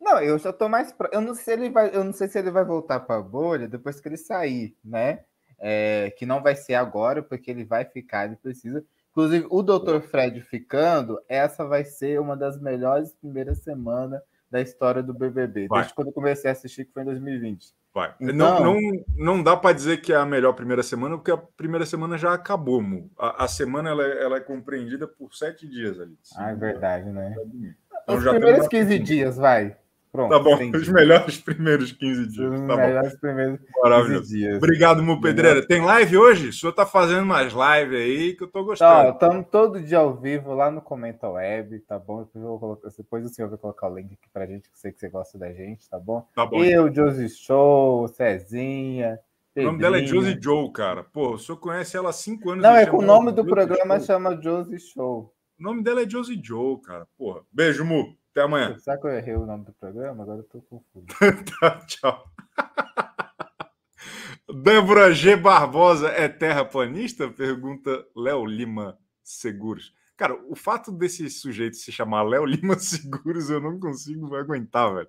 Não, eu já estou mais. Pra... Eu não sei se ele vai. Eu não sei se ele vai voltar para a bolha depois que ele sair, né? É, que não vai ser agora, porque ele vai ficar. Ele precisa Inclusive, o Dr. Fred ficando, essa vai ser uma das melhores primeiras semanas da história do BBB. Vai. Desde quando eu comecei a assistir, que foi em 2020. Vai. Então... Não, não, não dá para dizer que é a melhor primeira semana, porque a primeira semana já acabou, Mu. A, a semana ela é, ela é, compreendida por sete dias ali. Ah, é verdade, né? Então, Os primeiros 15 dias, vai. Pronto, tá bom, entendi. os melhores primeiros 15 dias. Os tá melhores bom. primeiros 15 dias. Obrigado, meu pedreira. Tem live hoje? O senhor tá fazendo mais live aí que eu tô gostando. Estamos todo dia ao vivo lá no Comenta Web, tá bom? Depois, eu colocar, depois o senhor vai colocar o link aqui pra gente, que eu sei que você gosta da gente, tá bom? Tá bom. Eu. Josie Show, Cezinha. Pedrinha. O nome dela é Josie Joe, cara. Pô, o senhor conhece ela há cinco anos. Não, é que o nome do programa Show. chama Josie Show. O nome dela é Josie Joe, cara. Porra. Beijo, Mu. Até amanhã. Será que eu errei o nome do programa? Agora eu tô confuso. tá, tchau. Débora G. Barbosa é terraplanista? Pergunta Léo Lima Seguros. Cara, o fato desse sujeito se chamar Léo Lima Seguros eu não consigo aguentar, velho.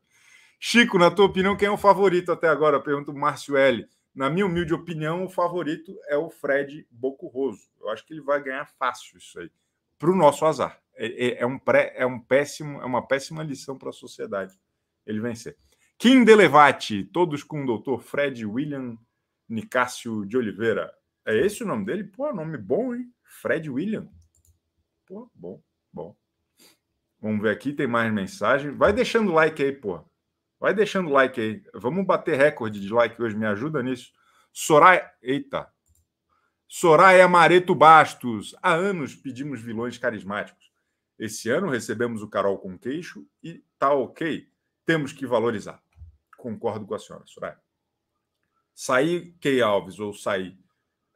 Chico, na tua opinião, quem é o favorito até agora? Pergunta o Márcio L. Na minha humilde opinião, o favorito é o Fred Bocurroso. Eu acho que ele vai ganhar fácil isso aí. Para o nosso azar. É, é, é, um pré, é um péssimo, é uma péssima lição para a sociedade ele vencer. Kim Delevati, todos com o doutor Fred William Nicásio de Oliveira. É esse o nome dele? Pô, nome bom, hein? Fred William. Pô, bom, bom. Vamos ver aqui, tem mais mensagem. Vai deixando like aí, pô. Vai deixando like aí. Vamos bater recorde de like hoje, me ajuda nisso. Soraya. Eita. Soraya Mareto Bastos. Há anos pedimos vilões carismáticos. Esse ano recebemos o Carol com queixo e tá ok. Temos que valorizar. Concordo com a senhora, Soraya. Sair Key Alves ou sair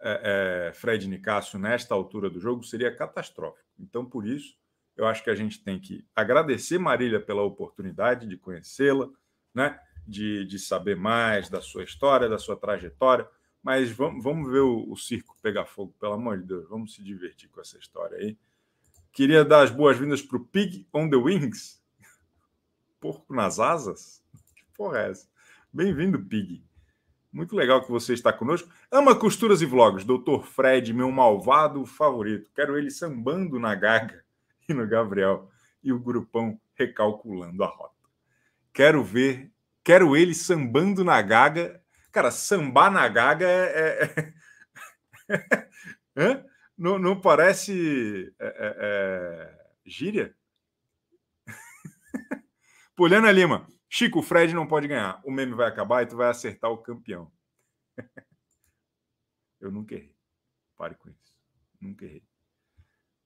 é, é, Fred Nicásio nesta altura do jogo seria catastrófico. Então, por isso, eu acho que a gente tem que agradecer Marília pela oportunidade de conhecê-la, né? de, de saber mais da sua história, da sua trajetória. Mas vamos, vamos ver o, o circo pegar fogo, pelo amor de Deus. Vamos se divertir com essa história aí. Queria dar as boas-vindas para o Pig on the Wings. Porco nas asas? Que porra é essa? Bem-vindo, Pig. Muito legal que você está conosco. Ama costuras e vlogs. Doutor Fred, meu malvado favorito. Quero ele sambando na Gaga e no Gabriel. E o grupão recalculando a rota. Quero ver. Quero ele sambando na Gaga. Cara, sambar na Gaga é. é... Não, não parece é, é, gíria? Poliana Lima. Chico, o Fred não pode ganhar. O meme vai acabar e tu vai acertar o campeão. Eu nunca errei. Pare com isso. Nunca errei.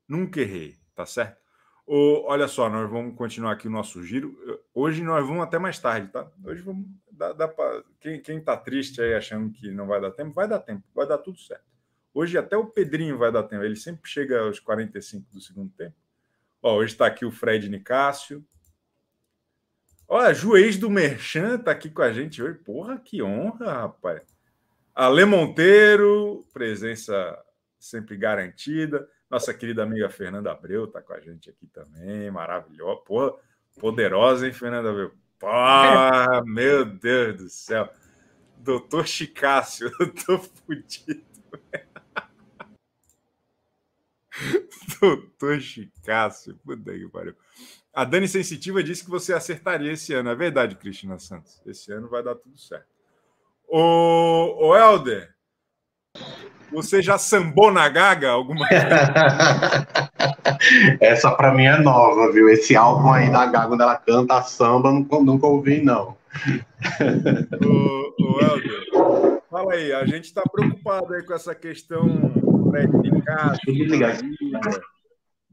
Nunca errei, tá certo? Olha só, nós vamos continuar aqui o nosso giro. Hoje nós vamos até mais tarde, tá? Hoje vamos. Dá, dá pra... quem, quem tá triste aí achando que não vai dar tempo, vai dar tempo, vai dar tudo certo. Hoje até o Pedrinho vai dar tempo. Ele sempre chega aos 45 do segundo tempo. Ó, hoje está aqui o Fred Nicásio. Olha, juiz do Merchan está aqui com a gente hoje. Porra, que honra, rapaz. Ale Monteiro, presença sempre garantida. Nossa querida amiga Fernanda Abreu está com a gente aqui também. Maravilhosa. Porra, poderosa, hein, Fernanda Abreu? Pô, meu Deus do céu. Doutor Chicácio, eu tô fudido. Doutor Chicasso, puta que pariu. A Dani Sensitiva disse que você acertaria esse ano. É verdade, Cristina Santos. Esse ano vai dar tudo certo. Ô, ô Helder, você já sambou na gaga alguma vez? Essa para mim é nova, viu? Esse álbum aí da Gaga, quando ela canta samba, nunca, nunca ouvi, não. Ô Helder, fala aí, a gente está preocupado aí com essa questão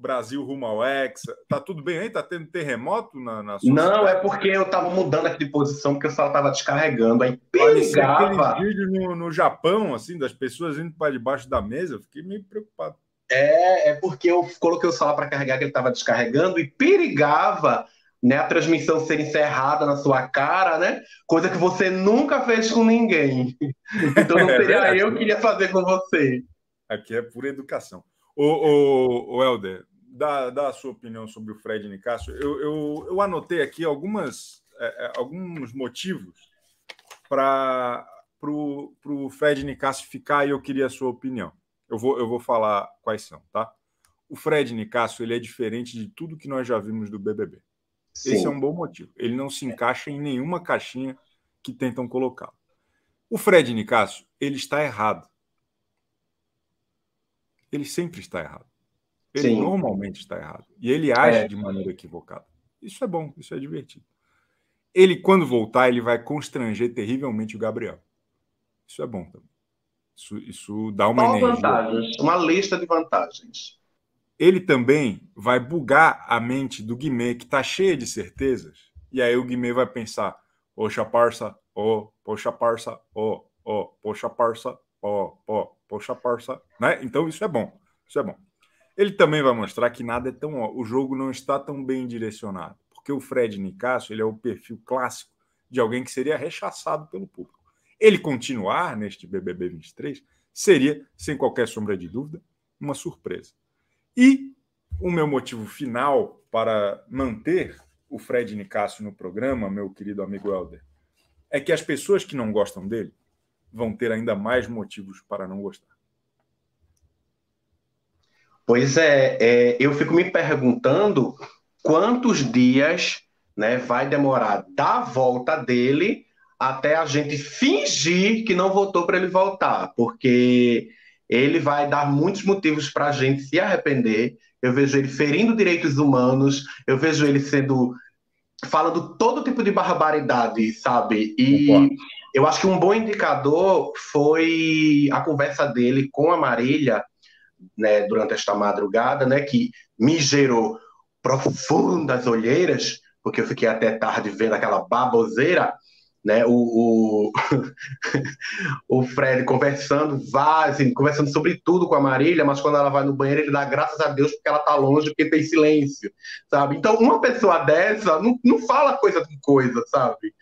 Brasil rumo ao Hexa. Tá tudo bem aí? Tá tendo terremoto na, na sua Não, cidade? é porque eu tava mudando aqui de posição, porque o celular tava descarregando. Aí. Aquele vídeo no, no Japão, assim, das pessoas indo para debaixo da mesa, eu fiquei meio preocupado. É, é porque eu coloquei o celular para carregar, que ele tava descarregando, e perigava né, a transmissão ser encerrada na sua cara, né? Coisa que você nunca fez com ninguém. Então não é seria é eu que iria fazer com você. Aqui é pura educação. O, o, o Helder, dá, dá a sua opinião sobre o Fred Nicásio. Eu, eu, eu anotei aqui algumas, é, é alguns motivos para o Fred Nicásio ficar e eu queria a sua opinião. Eu vou, eu vou falar quais são, tá? o Fred Nicasso ele é diferente de tudo que nós já vimos do BBB. Sim. Esse é um bom motivo. Ele não se encaixa em nenhuma caixinha que tentam colocá-lo. O Fred Nicasso, ele está errado. Ele sempre está errado. Ele Sim. normalmente está errado. E ele age é. de maneira equivocada. Isso é bom, isso é divertido. Ele, quando voltar, ele vai constranger terrivelmente o Gabriel. Isso é bom também. Isso, isso dá uma Qual energia. vantagens? Uma lista de vantagens. Ele também vai bugar a mente do Guimê, que está cheia de certezas. E aí o Guimê vai pensar: poxa, parça, oh, poxa, parça, oh, oh, poxa, parça, ó, ó, poxa, parça. Né? Então isso é bom. Isso é bom. Ele também vai mostrar que nada é tão. O jogo não está tão bem direcionado. Porque o Fred Nicasso ele é o perfil clássico de alguém que seria rechaçado pelo público. Ele continuar neste BBB 23 seria, sem qualquer sombra de dúvida, uma surpresa. E o meu motivo final para manter o Fred Nicasso no programa, meu querido amigo Helder, é que as pessoas que não gostam dele vão ter ainda mais motivos para não gostar. Pois é, é, eu fico me perguntando quantos dias né, vai demorar da volta dele até a gente fingir que não votou para ele voltar, porque ele vai dar muitos motivos para a gente se arrepender. Eu vejo ele ferindo direitos humanos, eu vejo ele sendo falando todo tipo de barbaridade, sabe? E eu acho que um bom indicador foi a conversa dele com a Marília né, durante esta madrugada, né, que me gerou profundas olheiras, porque eu fiquei até tarde vendo aquela baboseira, né, o, o, o Fred conversando, vazem, conversando sobre tudo com a Marília, mas quando ela vai no banheiro, ele dá graças a Deus porque ela tá longe, porque tem silêncio, sabe? Então, uma pessoa dessa não, não fala coisa com coisa, sabe?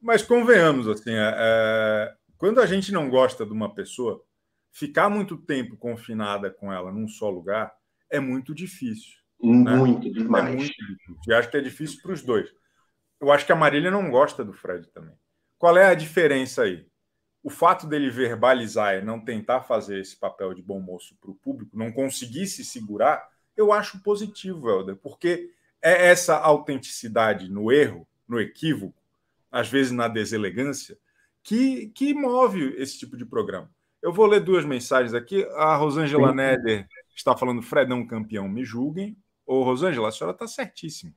Mas convenhamos, assim, é, é, quando a gente não gosta de uma pessoa, ficar muito tempo confinada com ela num só lugar é muito difícil. Né? Muito né? demais. É muito difícil. E acho que é difícil para os dois. Eu acho que a Marília não gosta do Fred também. Qual é a diferença aí? O fato dele verbalizar e não tentar fazer esse papel de bom moço para o público, não conseguir se segurar, eu acho positivo, Helder, porque é essa autenticidade no erro, no equívoco, às vezes na deselegância, que, que move esse tipo de programa. Eu vou ler duas mensagens aqui. A Rosângela Neder está falando Fredão campeão, me julguem. Ô, Rosângela, a senhora está certíssima.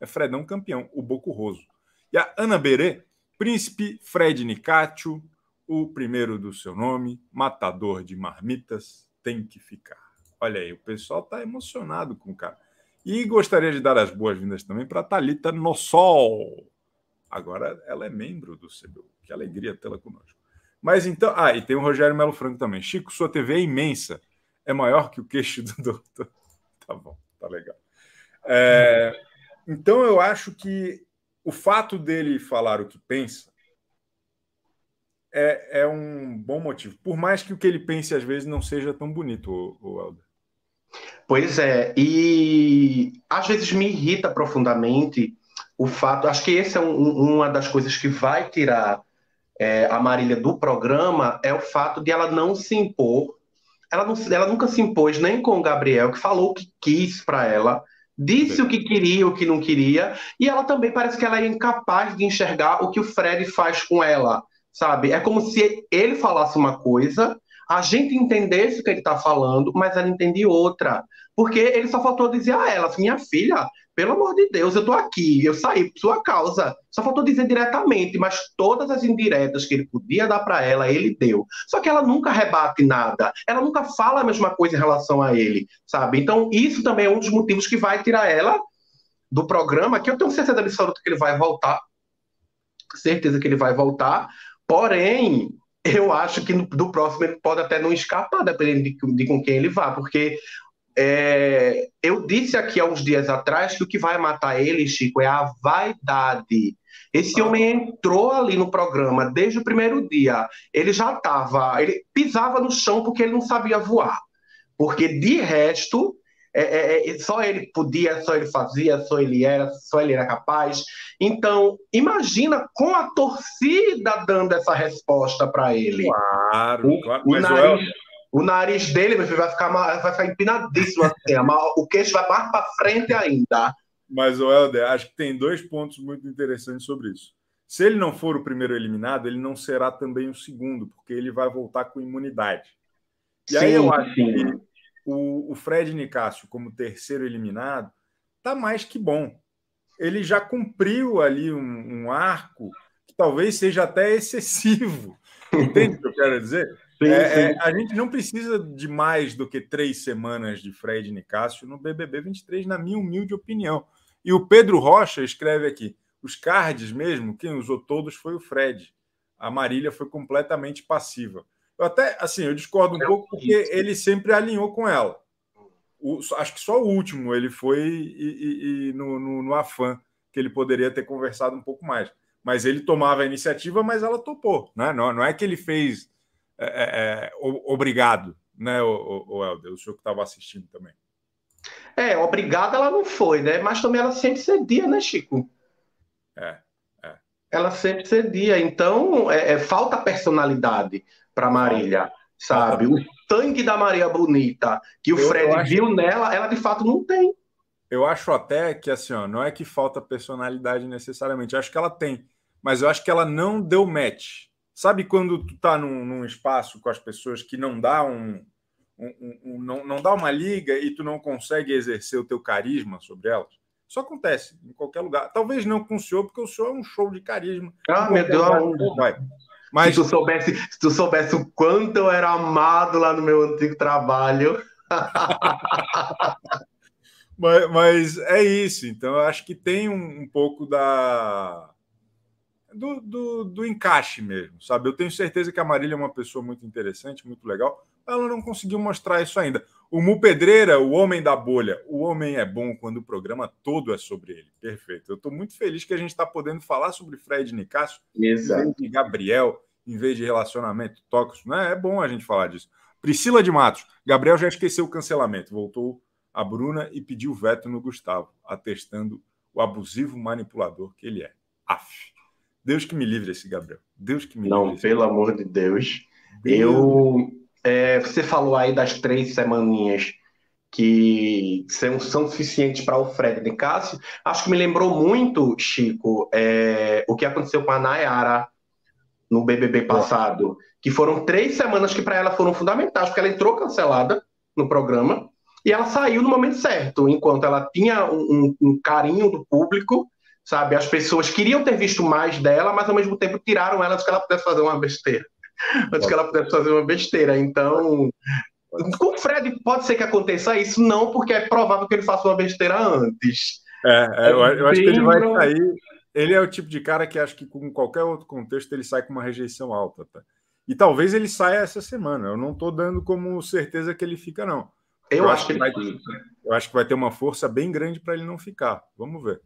É Fredão campeão, o Boco Roso. E a Ana Berê, Príncipe Fred Nicátio, o primeiro do seu nome, matador de marmitas, tem que ficar. Olha aí, o pessoal está emocionado com o cara. E gostaria de dar as boas-vindas também para Talita Nossol. Agora ela é membro do CBU. Que alegria tê-la conosco. Mas então. Ah, e tem o Rogério Melo Franco também. Chico, sua TV é imensa. É maior que o queixo do doutor. Tá bom, tá legal. É, então eu acho que o fato dele falar o que pensa é, é, um bom motivo. Por mais que o que ele pense às vezes não seja tão bonito, o, o Helder. Pois é, e às vezes me irrita profundamente o fato. Acho que essa é um, uma das coisas que vai tirar é, a Marília do programa é o fato de ela não se impor. Ela, não, ela nunca se impôs nem com o Gabriel, que falou o que quis para ela, disse Sim. o que queria, o que não queria, e ela também parece que ela é incapaz de enxergar o que o Fred faz com ela, sabe? É como se ele falasse uma coisa, a gente entendesse o que ele está falando, mas ela entendia outra. Porque ele só faltou dizer a ela, assim, minha filha, pelo amor de Deus, eu tô aqui, eu saí por sua causa. Só faltou dizer diretamente, mas todas as indiretas que ele podia dar para ela, ele deu. Só que ela nunca rebate nada, ela nunca fala a mesma coisa em relação a ele, sabe? Então, isso também é um dos motivos que vai tirar ela do programa, que eu tenho certeza absoluta que ele vai voltar. Certeza que ele vai voltar. Porém, eu acho que do próximo ele pode até não escapar, dependendo de, de com quem ele vá, porque é, eu disse aqui há uns dias atrás que o que vai matar ele, Chico, é a vaidade. Esse homem entrou ali no programa desde o primeiro dia. Ele já estava, ele pisava no chão porque ele não sabia voar. Porque de resto, é, é, é, só ele podia, só ele fazia, só ele era, só ele era capaz. Então, imagina com a torcida dando essa resposta para ele. Claro, o, claro. O nariz, O nariz dele, meu filho, vai ficar, vai ficar empinadíssimo assim. o queixo vai mais para frente ainda. Mas, o Helder, acho que tem dois pontos muito interessantes sobre isso. Se ele não for o primeiro eliminado, ele não será também o segundo, porque ele vai voltar com imunidade. E sim, aí eu acho sim. que o, o Fred Nicásio, como terceiro eliminado, tá mais que bom. Ele já cumpriu ali um, um arco que talvez seja até excessivo. Entende o que eu quero dizer? Sim, é, é, a gente não precisa de mais do que três semanas de Fred Nicásio no BBB 23, na minha humilde opinião. E o Pedro Rocha escreve aqui: os cards mesmo, quem usou todos foi o Fred. A Marília foi completamente passiva. Eu até, assim, eu discordo um é pouco porque ele sempre alinhou com ela. O, acho que só o último ele foi e, e, e no, no, no, afã que ele poderia ter conversado um pouco mais. Mas ele tomava a iniciativa, mas ela topou. Né? Não, não é que ele fez é, é, é obrigado, né, o, o, o Helder, o senhor que estava assistindo também. É, obrigada ela não foi, né? Mas também ela sempre cedia, né, Chico? É, é. Ela sempre cedia. Então, é, é falta personalidade para Marília, sabe? O sangue da Maria Bonita que o eu, Fred eu acho... viu nela, ela de fato não tem. Eu acho até que, assim, ó, não é que falta personalidade necessariamente. Eu acho que ela tem. Mas eu acho que ela não deu match. Sabe quando tu tá num, num espaço com as pessoas que não dá um, um, um, não, não dá uma liga e tu não consegue exercer o teu carisma sobre elas. Isso acontece em qualquer lugar. Talvez não com o senhor, porque o senhor é um show de carisma. Ah, meu Deus! Vai. Mas... Se, tu soubesse, se tu soubesse o quanto eu era amado lá no meu antigo trabalho. mas, mas, é isso. Então, eu acho que tem um, um pouco da. Do, do, do, encaixe mesmo, sabe? Eu tenho certeza que a Marília é uma pessoa muito interessante, muito legal, ela não conseguiu mostrar isso ainda. O Mu Pedreira, o homem da bolha. O homem é bom quando o programa todo é sobre ele. Perfeito. Eu estou muito feliz que a gente está podendo falar sobre Fred Nicásio, Exato. Gabriel, em vez de relacionamento tóxico. Né? É bom a gente falar disso. Priscila de Matos. Gabriel já esqueceu o cancelamento. Voltou a Bruna e pediu veto no Gustavo, atestando o abusivo manipulador que ele é. Af. Deus que me livre esse Gabriel. Deus que me Não, livre. Não, pelo amor de Deus. Deus. Eu é, você falou aí das três semaninhas que são, são suficientes para o Fred de Cássio. Acho que me lembrou muito, Chico, é, o que aconteceu com a Nayara no BBB passado, que foram três semanas que para ela foram fundamentais, porque ela entrou cancelada no programa e ela saiu no momento certo, enquanto ela tinha um, um carinho do público, sabe? As pessoas queriam ter visto mais dela, mas ao mesmo tempo tiraram ela de que ela pudesse fazer uma besteira antes que ela pudesse fazer uma besteira. Então, com o Fred pode ser que aconteça isso, não, porque é provável que ele faça uma besteira antes. É, é eu, eu acho que ele vai sair. Ele é o tipo de cara que acho que com qualquer outro contexto ele sai com uma rejeição alta, tá? E talvez ele saia essa semana. Eu não estou dando como certeza que ele fica, não. Eu, eu acho que ele vai, Eu acho que vai ter uma força bem grande para ele não ficar. Vamos ver.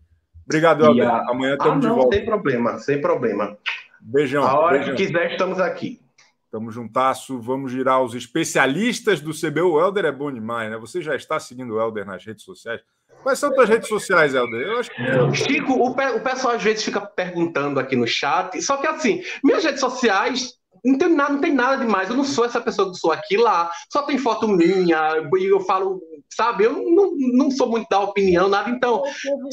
Obrigado, Alberto. A... Amanhã estamos ah, de volta. Sem problema, sem problema. Beijão. A hora beijão. que quiser, estamos aqui. Estamos juntasso, vamos girar os especialistas do CBU. O Helder é bom demais, né? Você já está seguindo o Helder nas redes sociais? Quais são tuas redes sociais, Helder? Eu acho que... Chico, o, pe o pessoal às vezes fica perguntando aqui no chat, só que assim, minhas redes sociais não tem nada, não tem nada demais. Eu não sou essa pessoa que sou aqui lá. Só tem foto minha e eu falo, sabe? Eu não, não sou muito da opinião, nada. Então,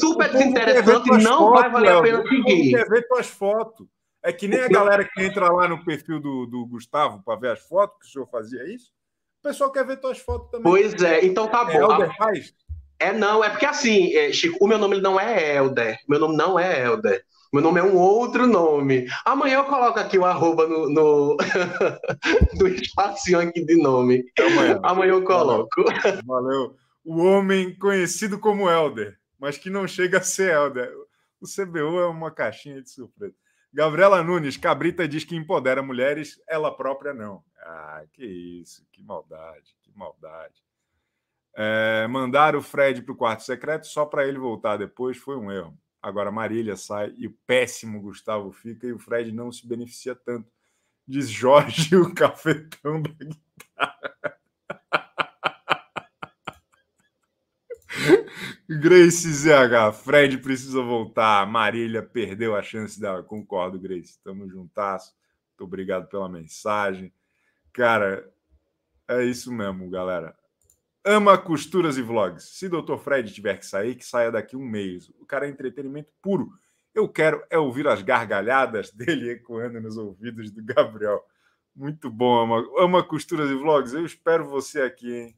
super desinteressante, não fotos, vai valer a pena seguir. Quer ver tuas fotos? É que nem a galera que entra lá no perfil do, do Gustavo para ver as fotos, que o senhor fazia isso. O pessoal quer ver tuas fotos também. Pois é, então tá é bom. Helder faz? É, não, é porque assim, é, Chico, o meu nome não é Helder. Meu nome não é Helder. Meu nome é um outro nome. Amanhã eu coloco aqui o arroba no, no, no espacinho aqui de nome. Amanhã, Amanhã eu coloco. Valeu. O homem conhecido como Helder, mas que não chega a ser Helder. O CBU é uma caixinha de surpresa. Gabriela Nunes, Cabrita diz que empodera mulheres, ela própria não. Ah, que isso, que maldade, que maldade. É, mandar o Fred para o quarto secreto só para ele voltar depois foi um erro. Agora Marília sai e o péssimo Gustavo fica e o Fred não se beneficia tanto. Diz Jorge, o cafetão da guitarra. Grace ZH, Fred precisa voltar. Marília perdeu a chance dela. Concordo, Grace. Tamo juntasso. Muito obrigado pela mensagem. Cara, É isso mesmo, galera. Ama costuras e vlogs. Se Dr. Fred tiver que sair, que saia daqui um mês. O cara é entretenimento puro. Eu quero é ouvir as gargalhadas dele ecoando nos ouvidos do Gabriel. Muito bom, ama, ama costuras e vlogs. Eu espero você aqui, hein?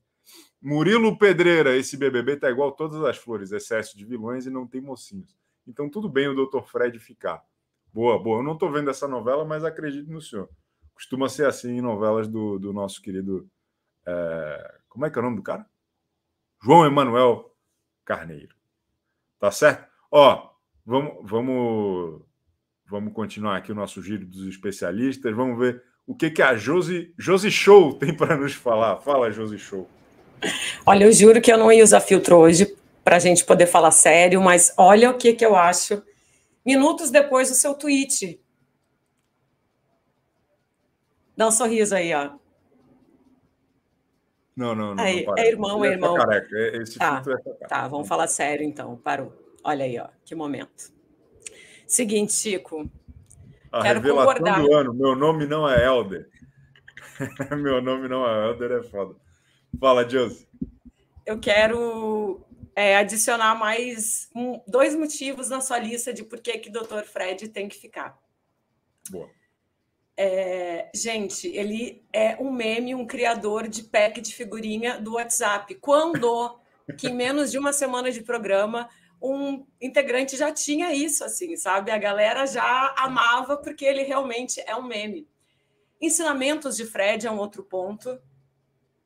Murilo Pedreira, esse BBB tá igual todas as flores, excesso de vilões e não tem mocinhos. Então tudo bem o Dr. Fred ficar. Boa, boa. Eu não estou vendo essa novela, mas acredito no senhor. Costuma ser assim em novelas do, do nosso querido. É... Como é que é o nome do cara? João Emanuel Carneiro. Tá certo? Ó, vamos, vamos, vamos continuar aqui o nosso giro dos especialistas. Vamos ver o que, que a Josi, Josi Show tem para nos falar. Fala, Josi Show. Olha, eu juro que eu não ia usar filtro hoje para a gente poder falar sério, mas olha o que, que eu acho minutos depois do seu tweet. Dá um sorriso aí, ó. Não, não, não. Aí, não é irmão, é irmão. Careca. Esse tá, é tá, vamos falar sério então. Parou. Olha aí, ó, que momento. Seguinte, Chico. A quero revelação concordar. do ano. Meu nome não é Helder. Meu nome não é Helder, é foda. Fala, Josi. Eu quero é, adicionar mais um, dois motivos na sua lista de por que que Dr. Fred tem que ficar. Boa. É, gente, ele é um meme, um criador de pack de figurinha do WhatsApp. Quando que em menos de uma semana de programa um integrante já tinha isso, assim, sabe? A galera já amava porque ele realmente é um meme. Ensinamentos de Fred é um outro ponto.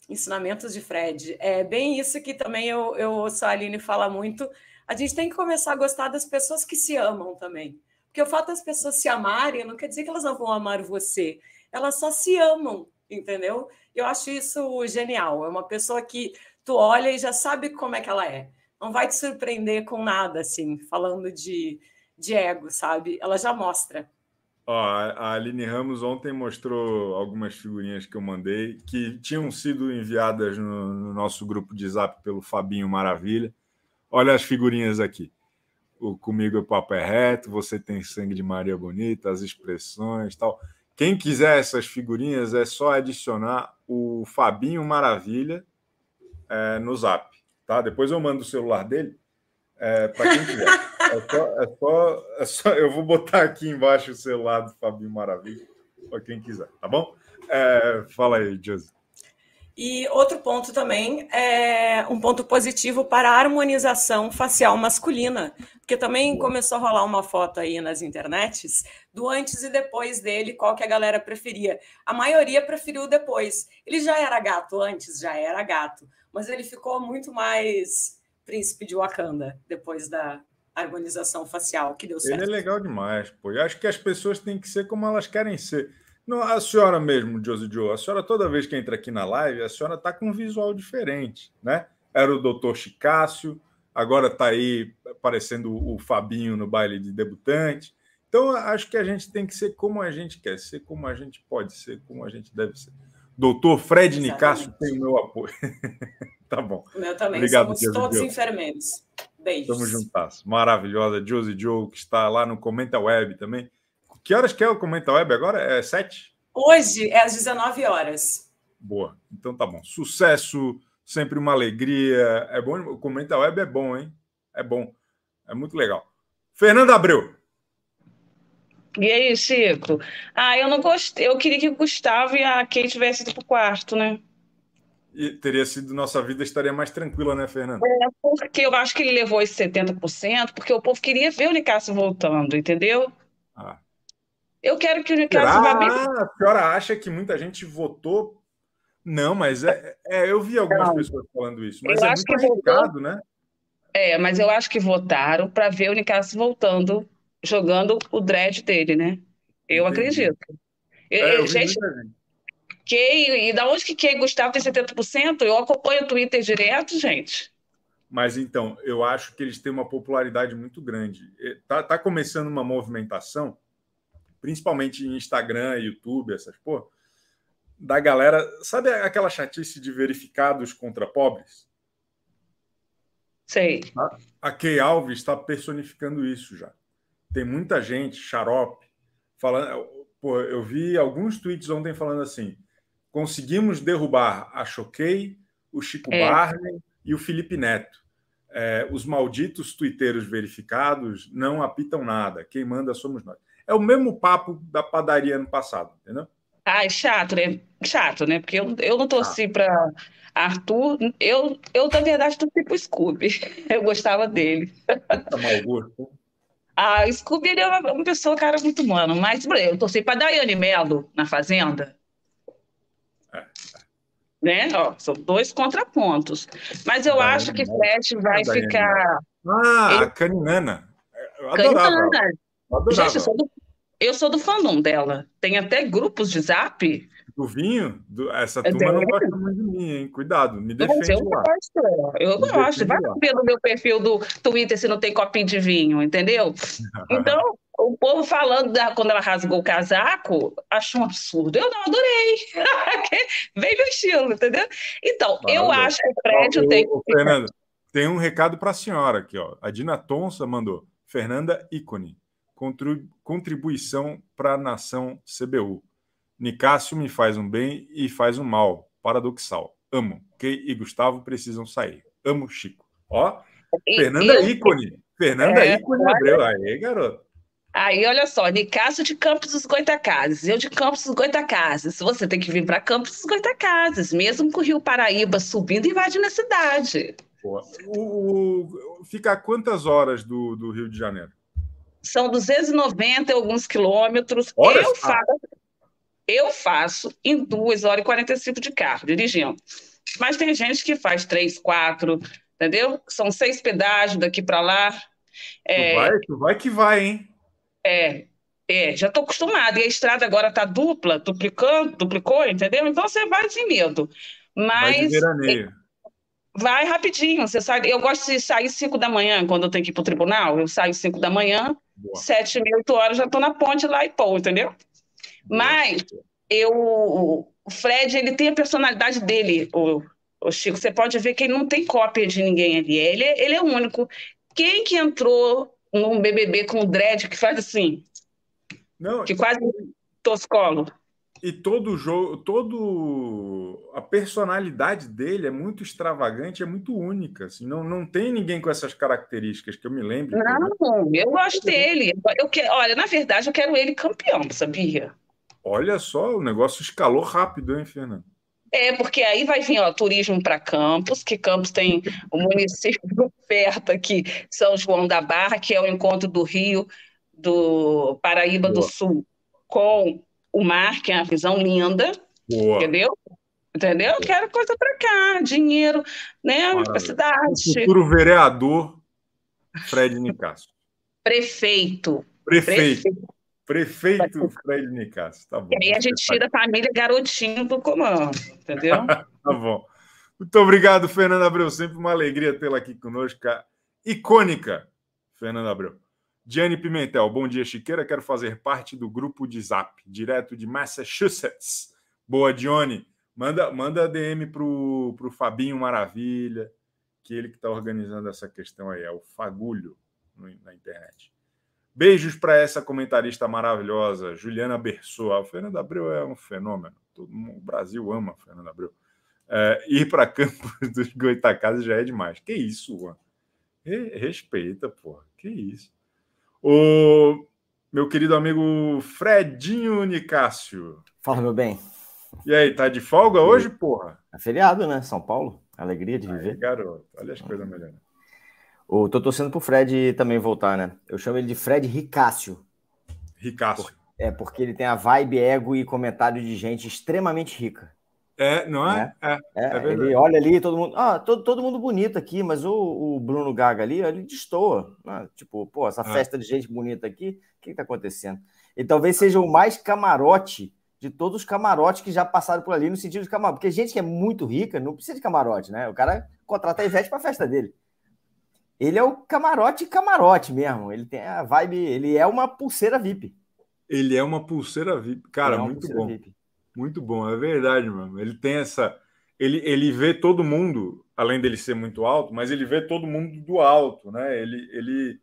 Ensinamentos de Fred. É bem isso que também eu, eu ouço a Aline falar muito. A gente tem que começar a gostar das pessoas que se amam também. Porque o fato das pessoas se amarem não quer dizer que elas não vão amar você. Elas só se amam, entendeu? Eu acho isso genial. É uma pessoa que tu olha e já sabe como é que ela é. Não vai te surpreender com nada, assim, falando de, de ego, sabe? Ela já mostra. Ó, a Aline Ramos ontem mostrou algumas figurinhas que eu mandei que tinham sido enviadas no, no, nosso grupo de zap pelo Fabinho Maravilha. Olha as figurinhas aqui. O Comigo o Papo é Reto, Você Tem Sangue de Maria Bonita, as expressões tal. Quem quiser essas figurinhas é só adicionar o Fabinho Maravilha é, no zap. Tá? Depois eu mando o celular dele é, para quem quiser. É só, é, só, é só, Eu vou botar aqui embaixo o celular do Fabinho Maravilha, para quem quiser, tá bom? É, fala aí, Josi. E outro ponto também é um ponto positivo para a harmonização facial masculina, porque também começou a rolar uma foto aí nas internets do antes e depois dele, qual que a galera preferia. A maioria preferiu depois. Ele já era gato antes, já era gato, mas ele ficou muito mais príncipe de Wakanda depois da harmonização facial que deu certo. Ele é legal demais, pô. Eu acho que as pessoas têm que ser como elas querem ser. Não, a senhora mesmo, Josie Joe, a senhora toda vez que entra aqui na live, a senhora está com um visual diferente, né? Era o doutor Chicácio, agora está aí aparecendo o Fabinho no baile de debutante. Então, acho que a gente tem que ser como a gente quer, ser como a gente pode ser, como a gente deve ser. Doutor Fred Nicásio tem o meu apoio. tá bom. O meu também. Obrigado, Somos Deus todos Deus. enfermeiros. Beijos. Tamo juntas. Maravilhosa. Josie Joe, que está lá no Comenta Web também. Que horas que é o Comenta Web agora? É sete? Hoje é às 19 horas. Boa. Então tá bom. Sucesso, sempre uma alegria. É bom. O Comenta Web é bom, hein? É bom. É muito legal. Fernanda Abreu. E aí, Chico? Ah, eu não gostei. Eu queria que o Gustavo e a Kate tivessem ido pro quarto, né? E teria sido nossa vida estaria mais tranquila, né, Fernanda? É, porque eu acho que ele levou esse 70%, porque o povo queria ver o Nicásio voltando, entendeu? Ah. Eu quero que o Nicásio vá bem. A senhora acha que muita gente votou? Não, mas é, é eu vi algumas não. pessoas falando isso, mas eu é muito arriscado, né? É, mas eu acho que votaram para ver o Nicásio voltando jogando o dread dele, né? Eu Entendi. acredito. É, eu gente, Kay, e da onde que Kay Gustavo tem 70%? Eu acompanho o Twitter direto, gente. Mas então, eu acho que eles têm uma popularidade muito grande. Tá, tá começando uma movimentação, principalmente em Instagram, YouTube, essas porra, da galera. Sabe aquela chatice de verificados contra pobres? Sei. A Kay Alves está personificando isso já tem muita gente, xarope, falando. Pô, eu vi alguns tweets ontem falando assim: conseguimos derrubar a Choquei, o Chico É. Barney e o Felipe Neto. É, os malditos tuiteiros verificados não apitam nada. Quem manda somos nós. É o mesmo papo da padaria ano passado, entendeu? Ai, chato, né? Chato, né? Porque eu, eu não torci para Arthur. Eu, eu, na verdade, torci pro Scooby. Eu gostava dele. Tá mau gosto. Ah, o Scooby ele é uma, uma pessoa, cara, muito humano. Mas eu torci para Daiane Mello na Fazenda. É. Né? Ó, são dois contrapontos. Mas eu Daiane acho que Mello. Fred vai Daiane ficar. Ah, Ele- a Caninana. Eu adorava. ela. Canhana. Eu adorava. Gente, eu sou do, eu sou do fandom dela. Tem até grupos de zap. Do vinho, do- essa É turma não dele. gosta muito de mim, hein? Cuidado, me defende eu lá. gosto, eu Me gosto. Vai lá. ver no meu perfil do Twitter se não tem copinho de vinho, entendeu? Então, o povo falando da, quando ela rasgou o casaco, acho um absurdo. Eu não adorei. Vem meu estilo, entendeu? Então, eu Maravilhoso. acho que o prédio tem. ô, Fernanda, tem um recado para a senhora aqui, ó. A Dina Tonsa mandou. Fernanda ícone. Contribuição para a nação CBU. Nicásio me faz um bem e faz um mal. Paradoxal. Amo. Kay e Gustavo precisam sair. Amo Chico. Ó, e- Fernanda eu- ícone. Fernanda É, ícone Abreu. Aí, garoto. Aí, olha só, Nicásio de Campos dos Goitacazes, eu de Campos dos Goitacazes. Você tem que vir para Campos dos Goitacazes, mesmo com o Rio Paraíba subindo e invadindo a cidade. O, o- fica a quantas horas do, do Rio de Janeiro? São 290 e alguns quilômetros. Eu Ah. faço, eu faço em 2 horas e 45 de carro, dirigindo. Mas tem gente que faz 3, 4, entendeu? São seis pedágios daqui para lá. Tu É, vai, tu vai que vai, hein? é, é, já estou acostumada. E a estrada agora está dupla, duplicando, duplicou, entendeu? Então você vai sem medo. Vai Mas veraneio. vai rapidinho. Você sai, eu gosto de sair 5 da manhã, quando eu tenho que ir para o tribunal. Eu saio 5 da manhã, Boa. sete, meia, oito horas já estou na ponte lá e pô, entendeu? Mas eu, o Fred, ele tem a personalidade dele, o, o Chico. Você pode ver que ele não tem cópia de ninguém ali. Ele, é- ele é único. Quem que entrou num BBB com o dread que faz assim, Não, que quase toscolo? E todo o jogo, todo a personalidade dele é muito extravagante, é muito única. Assim, não, não tem ninguém com essas características que eu me lembre. Não, eu gosto dele. Eu que, olha, na verdade, eu quero ele campeão, sabia? Olha só, o negócio escalou rápido, hein, Fernando? É, porque aí vai vir, ó, turismo para Campos, que Campos tem o município perto aqui, São João da Barra, que é o encontro do Rio, do Paraíba do Boa. Sul, com o mar, que é uma visão linda, Boa. entendeu? Entendeu? Eu quero coisa para cá, dinheiro, né, para Maravilha. O cidade. futuro vereador Fred Nicasso. Prefeito, Prefeito. prefeito. Prefeito Fred Nicasso. Tá bom. E aí a gente tira a família garotinho do comando, entendeu? Tá bom. Muito obrigado, Fernanda Abreu. Sempre uma alegria tê-la aqui conosco. a Icônica, Fernanda Abreu. Diane Pimentel, bom dia, Chiqueira. Quero fazer parte do grupo de Zap, direto de Massachusetts. Boa, Dione. Manda, manda DM pro, pro Fabinho Maravilha, que ele que está organizando essa questão aí, é o Fagulho no- na internet. Beijos para essa comentarista maravilhosa, Juliana Berçou. A Fernanda Abreu é um fenômeno. Todo mundo, o Brasil ama a Fernanda Abreu. É, ir para Campos dos Goitacazes já é demais. Que isso, Juan? Re- Respeita, porra. Que isso. O meu querido amigo Fredinho Nicásio. Fala, meu bem. E aí, tá de folga hoje, porra? É feriado, né? São Paulo. Alegria de Aí, viver. garoto, olha as coisas melhorando. Eu tô torcendo pro Fred também voltar, né? Eu chamo ele de Fred Ricácio. Ricaço. É, porque ele tem a vibe, ego e comentário de gente extremamente rica. É, não é? É. É, É verdade. ele olha ali, todo mundo. Ah, todo, todo mundo bonito aqui, mas o, o Bruno Gaga ali, ele destoa. né? Tipo, pô, essa Ah. festa de gente bonita aqui, o que, que tá acontecendo? E talvez seja o mais camarote de todos os camarotes que já passaram por ali, no sentido de camarote. Porque gente que é muito rica não precisa de camarote, né? O cara contrata a Ivete pra festa dele. Ele é o camarote camarote mesmo. Ele tem a vibe, ele é uma pulseira VIP. Ele é uma pulseira VIP. Cara, é muito pulseira bom. VIP. Muito bom, é verdade, mano. Ele tem essa. Ele, ele vê todo mundo, além dele ser muito alto, mas ele vê todo mundo do alto, né? Ele, ele,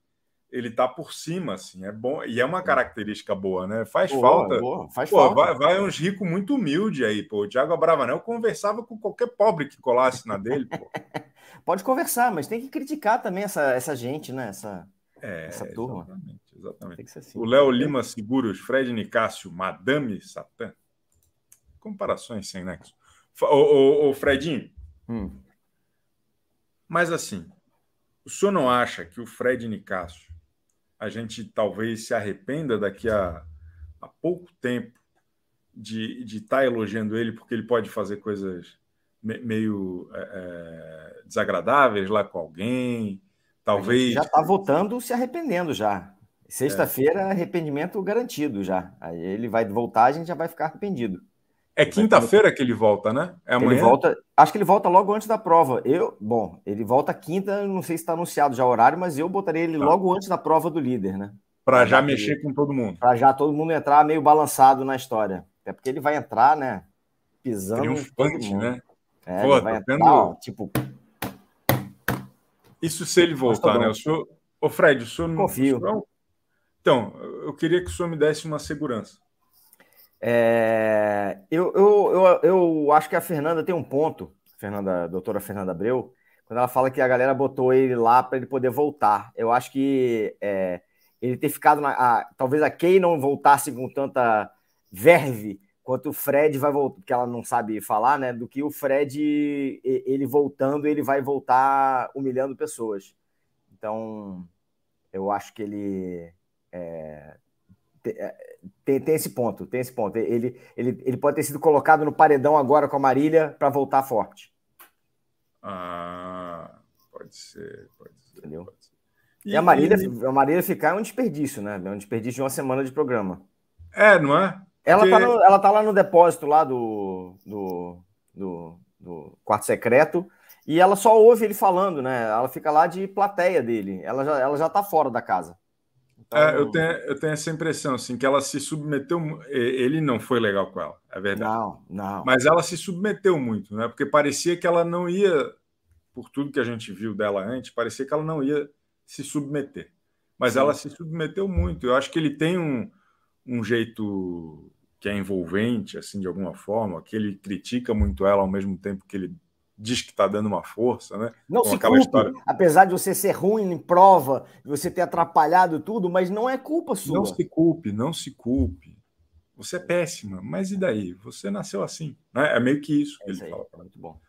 ele tá por cima, assim, é bom. E é uma característica boa, né? Faz Boa, falta. boa, faz Pô, falta. vai, vai uns ricos muito humildes aí, pô. O Thiago Abravanel conversava com qualquer pobre que colasse na dele, pô. Pode conversar, mas tem que criticar também essa, essa gente, né? Essa, É, Essa turma. Exatamente, exatamente. tem que ser assim. O Léo Lima Seguros, Fred Nicásio, Madame Satã. Comparações sem nexo. Ô, ô, ô, Fredinho, Hum. mas assim, o senhor não acha que o Fred Nicásio, a gente talvez se arrependa daqui a, a pouco tempo de estar elogiando ele, porque ele pode fazer coisas me- meio é, é, desagradáveis lá com alguém? A gente Talvez. já está votando se arrependendo já. Sexta-feira, arrependimento garantido já. Aí ele vai voltar, a gente já vai ficar arrependido. É quinta-feira que ele volta, né? É amanhã? Ele volta, acho que ele volta logo antes da prova. Eu, bom, ele volta quinta, não sei se está anunciado já o horário, mas eu botaria ele Tá. logo antes da prova do líder, né? Para já Tá. mexer com todo mundo. Para já todo mundo entrar meio balançado na história. Até porque ele vai entrar, né? Pisando. Triunfante, né? É, Pô, ele vai tá entrar, ó, tipo, Isso se ele voltar, né? O senhor... Ô, Fred, o senhor não. Confio. não- Então, eu queria que o senhor me desse uma segurança. É, eu, eu, eu, eu acho que a Fernanda tem um ponto, Fernanda, doutora Fernanda Abreu, quando ela fala que a galera botou ele lá para ele poder voltar. Eu acho que é, ele ter ficado na. a- talvez a Kay não voltasse com tanta verve quanto o Fred vai voltar, porque ela não sabe falar, né? Do que o Fred, ele voltando, ele vai voltar humilhando pessoas. Então, eu acho que ele. é, é, tem, tem esse ponto, tem esse ponto. Ele, ele, ele pode ter sido colocado no paredão agora com a Marília para voltar forte, Ah, pode ser, pode ser. entendeu? pode ser. E, a Marília, a Marília ficar é um desperdício, né? É um desperdício de uma semana de programa. É, não é? Ela, Porque- tá, no- ela tá lá no depósito lá do, do, do, do quarto secreto e ela só ouve ele falando, né? Ela fica lá de plateia dele. Ela já, ela já tá fora da casa. Então, É, eu, tenho, eu tenho essa impressão, assim, que ela se submeteu. Ele não foi legal com ela, é verdade. Não, não. Mas ela se submeteu muito, né? Porque parecia que ela não ia, por tudo que a gente viu dela antes, parecia que ela não ia se submeter. Mas Sim. ela se submeteu muito. Eu acho que ele tem um, um jeito que é envolvente, assim, de alguma forma, que ele critica muito ela ao mesmo tempo que ele diz que está dando uma força, né? Não Com se culpe, história. apesar de você ser ruim em prova, você ter atrapalhado tudo, mas não é culpa sua. Não se culpe, não se culpe. Você é péssima, mas e daí? Você nasceu assim. Né? É meio que isso que É ele aí, fala. muito bom.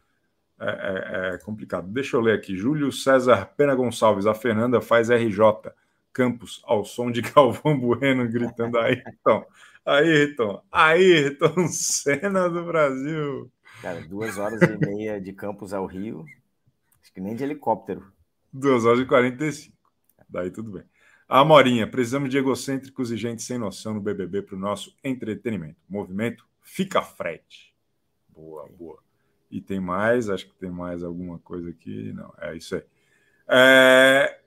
É, é- é complicado. Deixa eu ler aqui. Júlio César Pena Gonçalves. A Fernanda faz RJ. Campos ao som de Galvão Bueno gritando Ayrton. Ayrton. Ayrton Senna do Brasil. Cara, duas horas e meia de Campos ao Rio, acho que nem de helicóptero. 2 horas e 45. Daí tudo bem. A Morinha. Precisamos de egocêntricos e gente sem noção no BBB para o nosso entretenimento. Movimento Fica Fred. Boa, boa. E tem mais, acho que tem mais alguma coisa aqui. Não, é isso aí. É,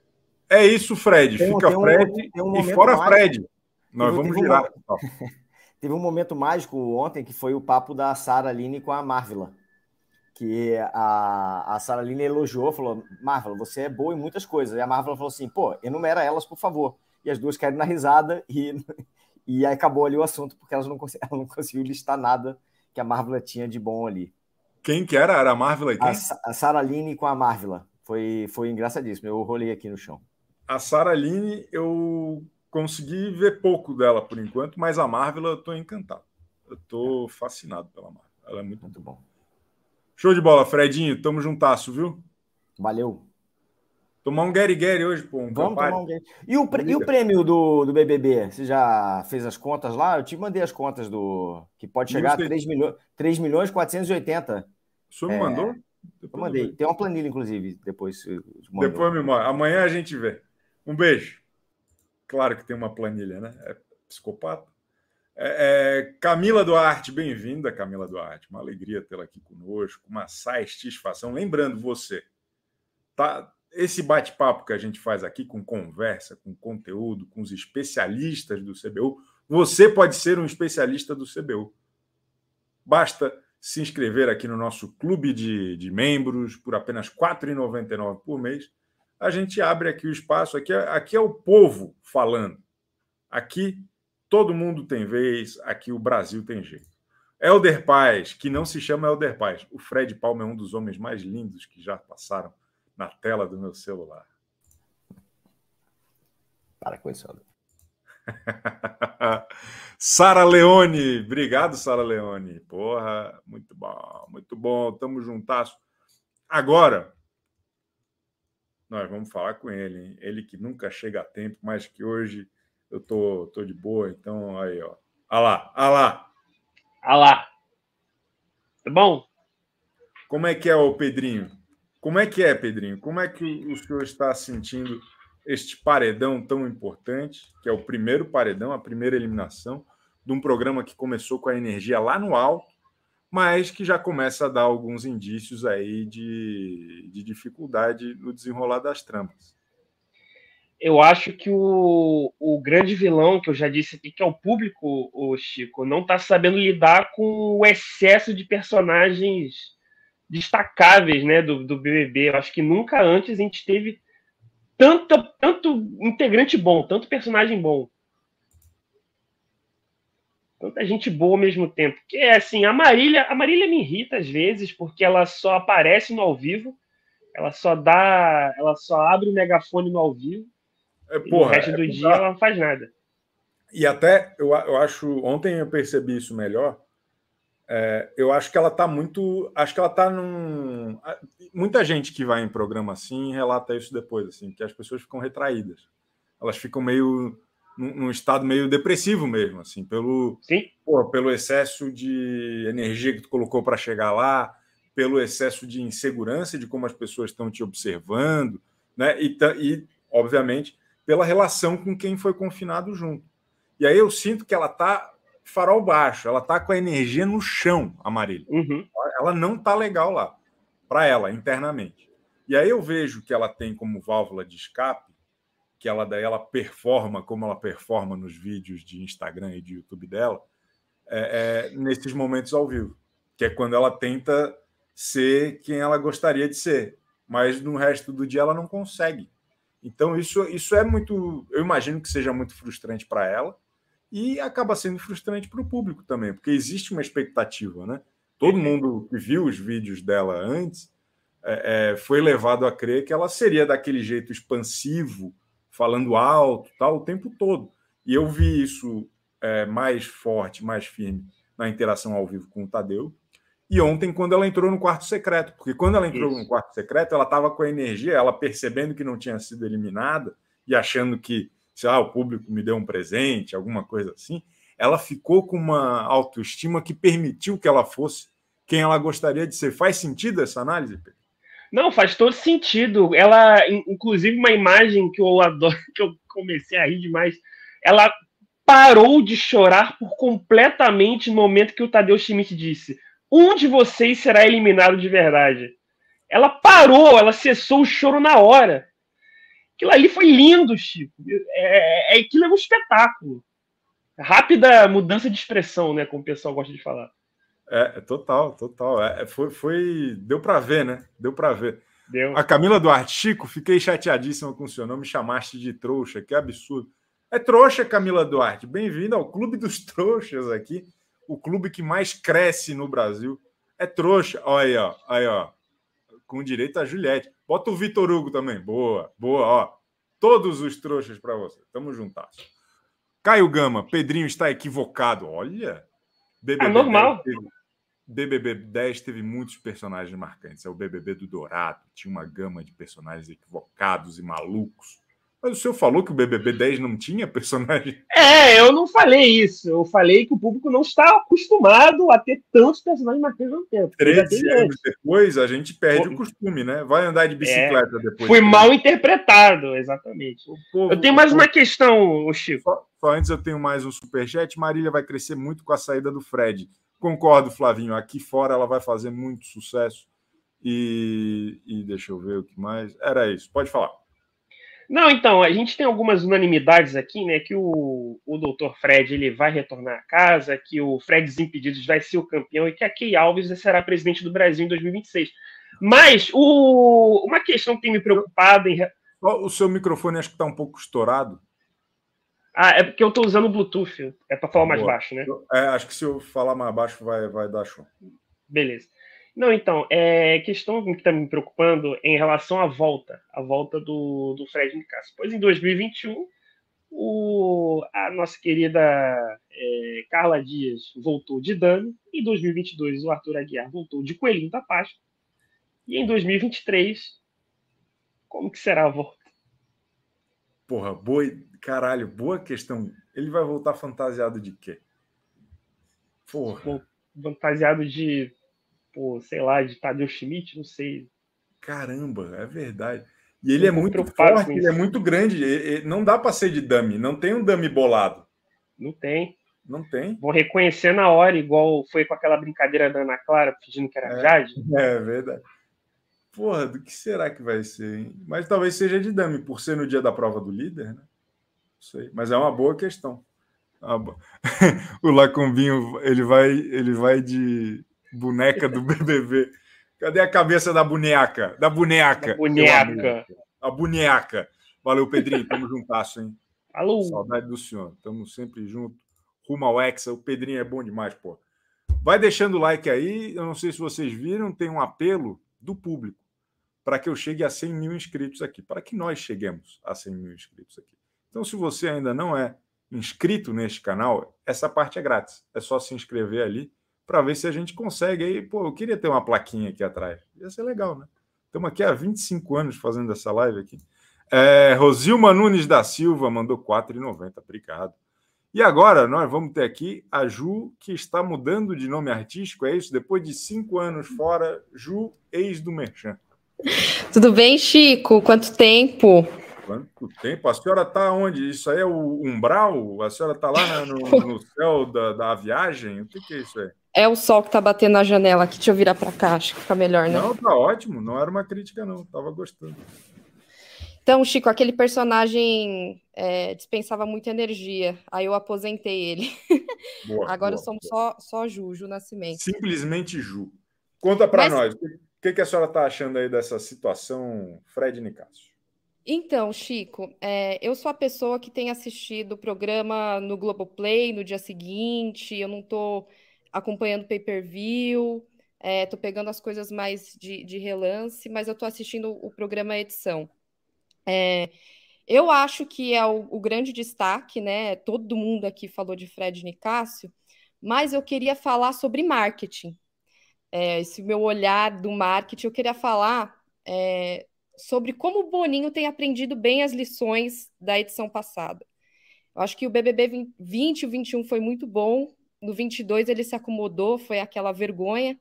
é isso, Fred. Tem um- Fica tem um- Fred tem um e fora mágico. Fred. Nós vamos um girar. Teve um momento mágico ontem que foi o papo da Sara Aline com a Marvila. Que a, a Sara Aline elogiou, falou: Marvila, você é boa em muitas coisas. E a Marvila falou assim: pô, enumera elas, por favor. E as duas caíram na risada e, e aí acabou ali o assunto, porque elas não, ela não conseguiu listar nada que a Marvila tinha de bom ali. Quem que era? Era a Marvel e quem? A, a Sara Aline com a Marvila. Foi, foi engraçadíssimo. Eu rolei aqui no chão. A Sara Aline, eu consegui ver pouco dela por enquanto, mas a Marvel eu tô encantado. Eu tô fascinado pela Marvel. Ela é muito Muito bom. Show de bola, Fredinho. Tamo juntasso, viu? Valeu. Tomar um Gary Gary hoje, pô. Um Vamos Campari. tomar um game. E o, e o prêmio do, do BBB? Você já fez as contas lá? Eu te mandei as contas do. Que pode chegar a Não sei. 3 milhões, 3 milhões 480. O senhor me É, mandou? Eu Depois mandei. eu vejo. Tem uma planilha, inclusive, depois. mandou. Depois me manda. Amanhã a gente vê. Um beijo. Claro que tem uma planilha, né? É psicopata. É, é, Camila Duarte, bem-vinda, Camila Duarte. Uma alegria tê-la aqui conosco, uma satisfação. Lembrando você, tá? Esse bate-papo que a gente faz aqui com conversa, com conteúdo, com os especialistas do CBU, você pode ser um especialista do CBU. Basta se inscrever aqui no nosso clube de, de membros por apenas R$ 4,99 por mês. A gente abre aqui o espaço. Aqui, é, aqui é o povo falando. Aqui todo mundo tem vez, aqui o Brasil tem jeito. Elder Paz, que não se chama Elder Paz. O Fred Palma é um dos homens mais lindos que já passaram na tela do meu celular. Para com isso, Sara Leone, obrigado, Sara Leone. Porra, muito bom, muito bom, tamo juntasso. Agora, nós vamos falar com ele, hein? ele que nunca chega a tempo, mas que hoje eu tô, tô de boa, então aí, ó. Ah lá, ah lá. Ah lá. Tá bom? Como é que é, o Pedrinho? Como é que é, Pedrinho? Como é que o senhor está sentindo este paredão tão importante, que é o primeiro paredão, a primeira eliminação de um programa que começou com a energia lá no alto, mas que já começa a dar alguns indícios aí de, de dificuldade no desenrolar das tramas. Eu acho que o, o grande vilão, que eu já disse aqui, que é o público, o Chico, não está sabendo lidar com o excesso de personagens destacáveis né, do, do BBB. Eu acho que nunca antes a gente teve tanto, tanto integrante bom, tanto personagem bom. Tanta gente boa ao mesmo tempo. Que é assim, a Marília, a Marília me irrita às vezes, porque ela só aparece no ao vivo, ela só dá, ela só abre o megafone no ao vivo. É, porra, o resto do é dia ela não faz nada. E até eu, eu acho, ontem eu percebi isso melhor é, eu acho que ela está muito. Acho que ela está num. Muita gente que vai em programa assim relata isso depois, assim, que as pessoas ficam retraídas. Elas ficam meio num, estado meio depressivo mesmo, assim, pelo, pô, pelo excesso de energia que tu colocou para chegar lá, pelo excesso de insegurança de como as pessoas estão te observando, né? E, e, obviamente, pela relação com quem foi confinado junto. E aí eu sinto que ela está farol baixo, ela tá com a energia no chão, a Marília. Uhum. Ela não tá legal lá, para ela, internamente. E aí eu vejo que ela tem como válvula de escape, que ela daí ela performa como ela performa nos vídeos de Instagram e de YouTube dela, é, é, nesses momentos ao vivo, que é quando ela tenta ser quem ela gostaria de ser, mas no resto do dia ela não consegue. Então isso, isso é muito, eu imagino que seja muito frustrante para ela e acaba sendo frustrante para o público também, porque existe uma expectativa, né? Todo mundo que viu os vídeos dela antes é, é, foi levado a crer que ela seria daquele jeito expansivo, falando alto, tal, o tempo todo. E eu vi isso é, mais forte, mais firme na interação ao vivo com o Tadeu. E ontem, quando ela entrou no quarto secreto, porque quando ela entrou isso. no quarto secreto, ela estava com a energia, ela percebendo que não tinha sido eliminada e achando que se ah, o público me deu um presente, alguma coisa assim, ela ficou com uma autoestima que permitiu que ela fosse quem ela gostaria de ser. Faz sentido essa análise, Pedro? Não, faz todo sentido. Ela, inclusive, uma imagem que eu adoro, que eu comecei a rir demais, ela parou de chorar por completamente no momento que o Tadeu Schmidt disse: um de vocês será eliminado de verdade. Ela parou, ela cessou o choro na hora. Aquilo ali foi lindo, Chico. É, é, aquilo é um espetáculo. Rápida mudança de expressão, né? Como o pessoal gosta de falar. É, é total, total. É, foi, foi, deu para ver, né? Deu para ver. Deu. A Camila Duarte, Chico, fiquei chateadíssima com o seu nome, me chamaste de trouxa, que absurdo. É trouxa, Camila Duarte. Bem-vinda ao Clube dos Trouxas aqui, o clube que mais cresce no Brasil. É trouxa. Olha aí, ó, aí, ó. Com direito a Juliette. Bota o Vitor Hugo também. Boa, boa, ó. Todos os trouxas para você. Tamo juntas. Caio Gama, Pedrinho está equivocado. Olha. BBB é normal. 10 teve, BBB 10 teve muitos personagens marcantes. É o BBB do Dourado. Tinha uma gama de personagens equivocados e malucos. Mas o senhor falou que o BBB 10 não tinha personagem? É, eu não falei isso. Eu falei que o público não está acostumado a ter tantos personagens marcantes ao tempo. 13 anos depois, a gente perde Pô, o costume, né? Vai andar de é, bicicleta é, depois. Foi mal interpretado, exatamente. Povo, eu tenho mais uma questão, Chico. Só, só antes eu tenho mais um superchat. Marília vai crescer muito com a saída do Fred. Concordo, Flavinho. Aqui fora ela vai fazer muito sucesso. E, e deixa eu ver o que mais. Era isso. Pode falar. Não, então, a gente tem algumas unanimidades aqui, né? Que o, o Dr. Fred ele vai retornar a casa, que o Fred Desimpedidos vai ser o campeão e que a Key Alves será presidente do Brasil em 2026. Mas o, uma questão que tem me preocupado em. O seu microfone acho que está um pouco estourado. Ah, é porque eu estou usando o Bluetooth. É para falar mais Boa. baixo, né? É, acho que se eu falar mais baixo vai, vai dar show. Beleza. Não, então, é questão que está me preocupando em relação à volta, a volta do, do Fred Nicasso. Pois em 2021, o, a nossa querida é, Carla Dias voltou de Dani, em 2022 o Arthur Aguiar voltou de Coelhinho da Páscoa, e em 2023, como que será a volta? Porra, boa, caralho, boa questão. Ele vai voltar fantasiado de quê? Porra. Fantasiado de, pô, sei lá, de Tadeu Schmidt, não sei. Caramba, é verdade. E ele é muito forte, ele é muito grande. Ele, não dá para ser de dummy, não tem um dummy bolado. Não tem. Não tem. Vou reconhecer na hora, igual foi com aquela brincadeira da Ana Clara, fingindo que era é, Jade. É verdade. Porra, do que será que vai ser, hein? Mas talvez seja de dummy, por ser no dia da prova do líder, né? Não sei. Mas é uma boa questão. o Lacumbinho, ele vai, ele vai de boneca do BBB. Cadê a cabeça da boneca? Da boneca. Da boneca. A boneca. Valeu, Pedrinho. Tamo juntasso, hein? Alô. Saudade do senhor. Tamo sempre junto. Rumo ao Hexa. O Pedrinho é bom demais, pô. Vai deixando o like aí. Eu não sei se vocês viram, tem um apelo do público para que eu chegue a 100 mil inscritos aqui, para que nós cheguemos a 100 mil inscritos aqui. Então, se você ainda não é inscrito neste canal, essa parte é grátis. É só se inscrever ali para ver se a gente consegue. Aí, pô, eu queria ter uma plaquinha aqui atrás. Ia ser legal, né? Estamos aqui há 25 anos fazendo essa live aqui. É, Rosilma Nunes da Silva mandou 4,90. Obrigado. E agora nós vamos ter aqui a Ju, que está mudando de nome artístico, é isso? Depois de cinco anos fora, Ju, ex do Merchan. Tudo bem, Chico? Quanto tempo? Quanto tempo? A senhora está onde? Isso aí é o umbral? A senhora está lá no, no céu da, da, viagem? O que, que, é isso aí? É o sol que está batendo na janela aqui. Deixa eu virar para cá, acho que fica melhor, né? Não, tá ótimo. Não era uma crítica, não. Tava gostando. Então, Chico, aquele personagem é, dispensava muita energia. Aí eu aposentei ele. Boa, Agora boa, somos boa. Só, só Ju, Ju Nascimento. Simplesmente Ju. Conta para Mas... nós. O que, que a senhora está achando aí dessa situação, Fred Nicásio? Então, Chico, é, eu sou a pessoa que tem assistido o programa no Globoplay no dia seguinte, eu não estou acompanhando pay-per-view, é, pegando as coisas mais de, de relance, mas eu estou assistindo o programa edição. É, eu acho que é o, o, grande destaque, né? Todo mundo aqui falou de Fred Nicásio, mas eu queria falar sobre marketing é, esse meu olhar do marketing, eu queria falar é, sobre como o Boninho tem aprendido bem as lições da edição passada. Eu acho que o BBB 20 e 21 foi muito bom, no 22 ele se acomodou, foi aquela vergonha.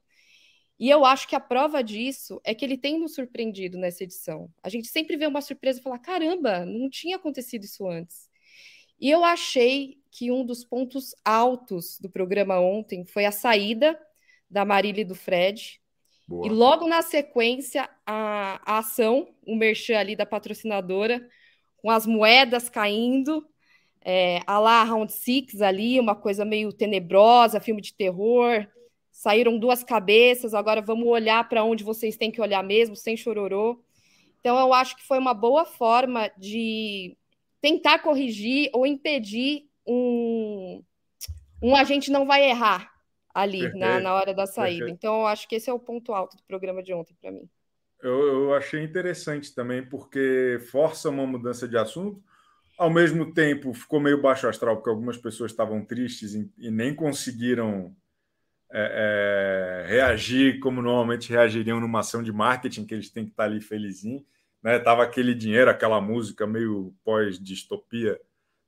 E eu acho que a prova disso é que ele tem nos surpreendido nessa edição. A gente sempre vê uma surpresa e fala: caramba, não tinha acontecido isso antes. E eu achei que um dos pontos altos do programa ontem foi a saída da Marília e do Fred. Boa. E logo na sequência, a, a ação, o merchan ali da patrocinadora, com as moedas caindo, é, a lá Round Six ali, uma coisa meio tenebrosa, filme de terror. Saíram duas cabeças, agora vamos olhar para onde vocês têm que olhar mesmo, sem chororô. Então, eu acho que foi uma boa forma de tentar corrigir ou impedir um, um agente não vai errar, ali na, na hora da saída. Perfeito. Então, eu acho que esse é o ponto alto do programa de ontem para mim. Eu, eu, achei interessante também, porque força uma mudança de assunto. Ao mesmo tempo, ficou meio baixo astral, porque algumas pessoas estavam tristes e, e nem conseguiram é, é, reagir como normalmente reagiriam numa ação de marketing, que eles têm que estar ali felizinho. Né? Tava aquele dinheiro, aquela música meio pós-distopia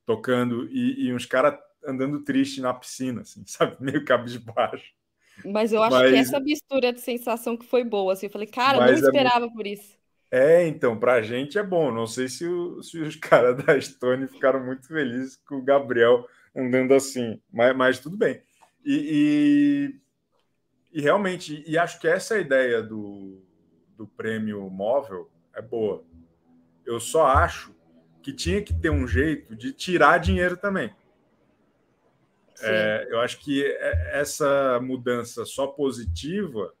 tocando, e, e uns caras andando triste na piscina, assim, sabe? Meio cabisbaixo. Mas eu acho Mas... que essa mistura de sensação que foi boa, assim, eu falei, cara, não é esperava é... por isso. É, então, pra gente é bom. Não sei se, o, se os caras da Stone ficaram muito felizes com o Gabriel andando assim, mas, mas tudo bem. E, e, e, realmente, e acho que essa ideia do, do prêmio móvel é boa. Eu só acho que tinha que ter um jeito de tirar dinheiro também. É, eu acho que essa mudança só positiva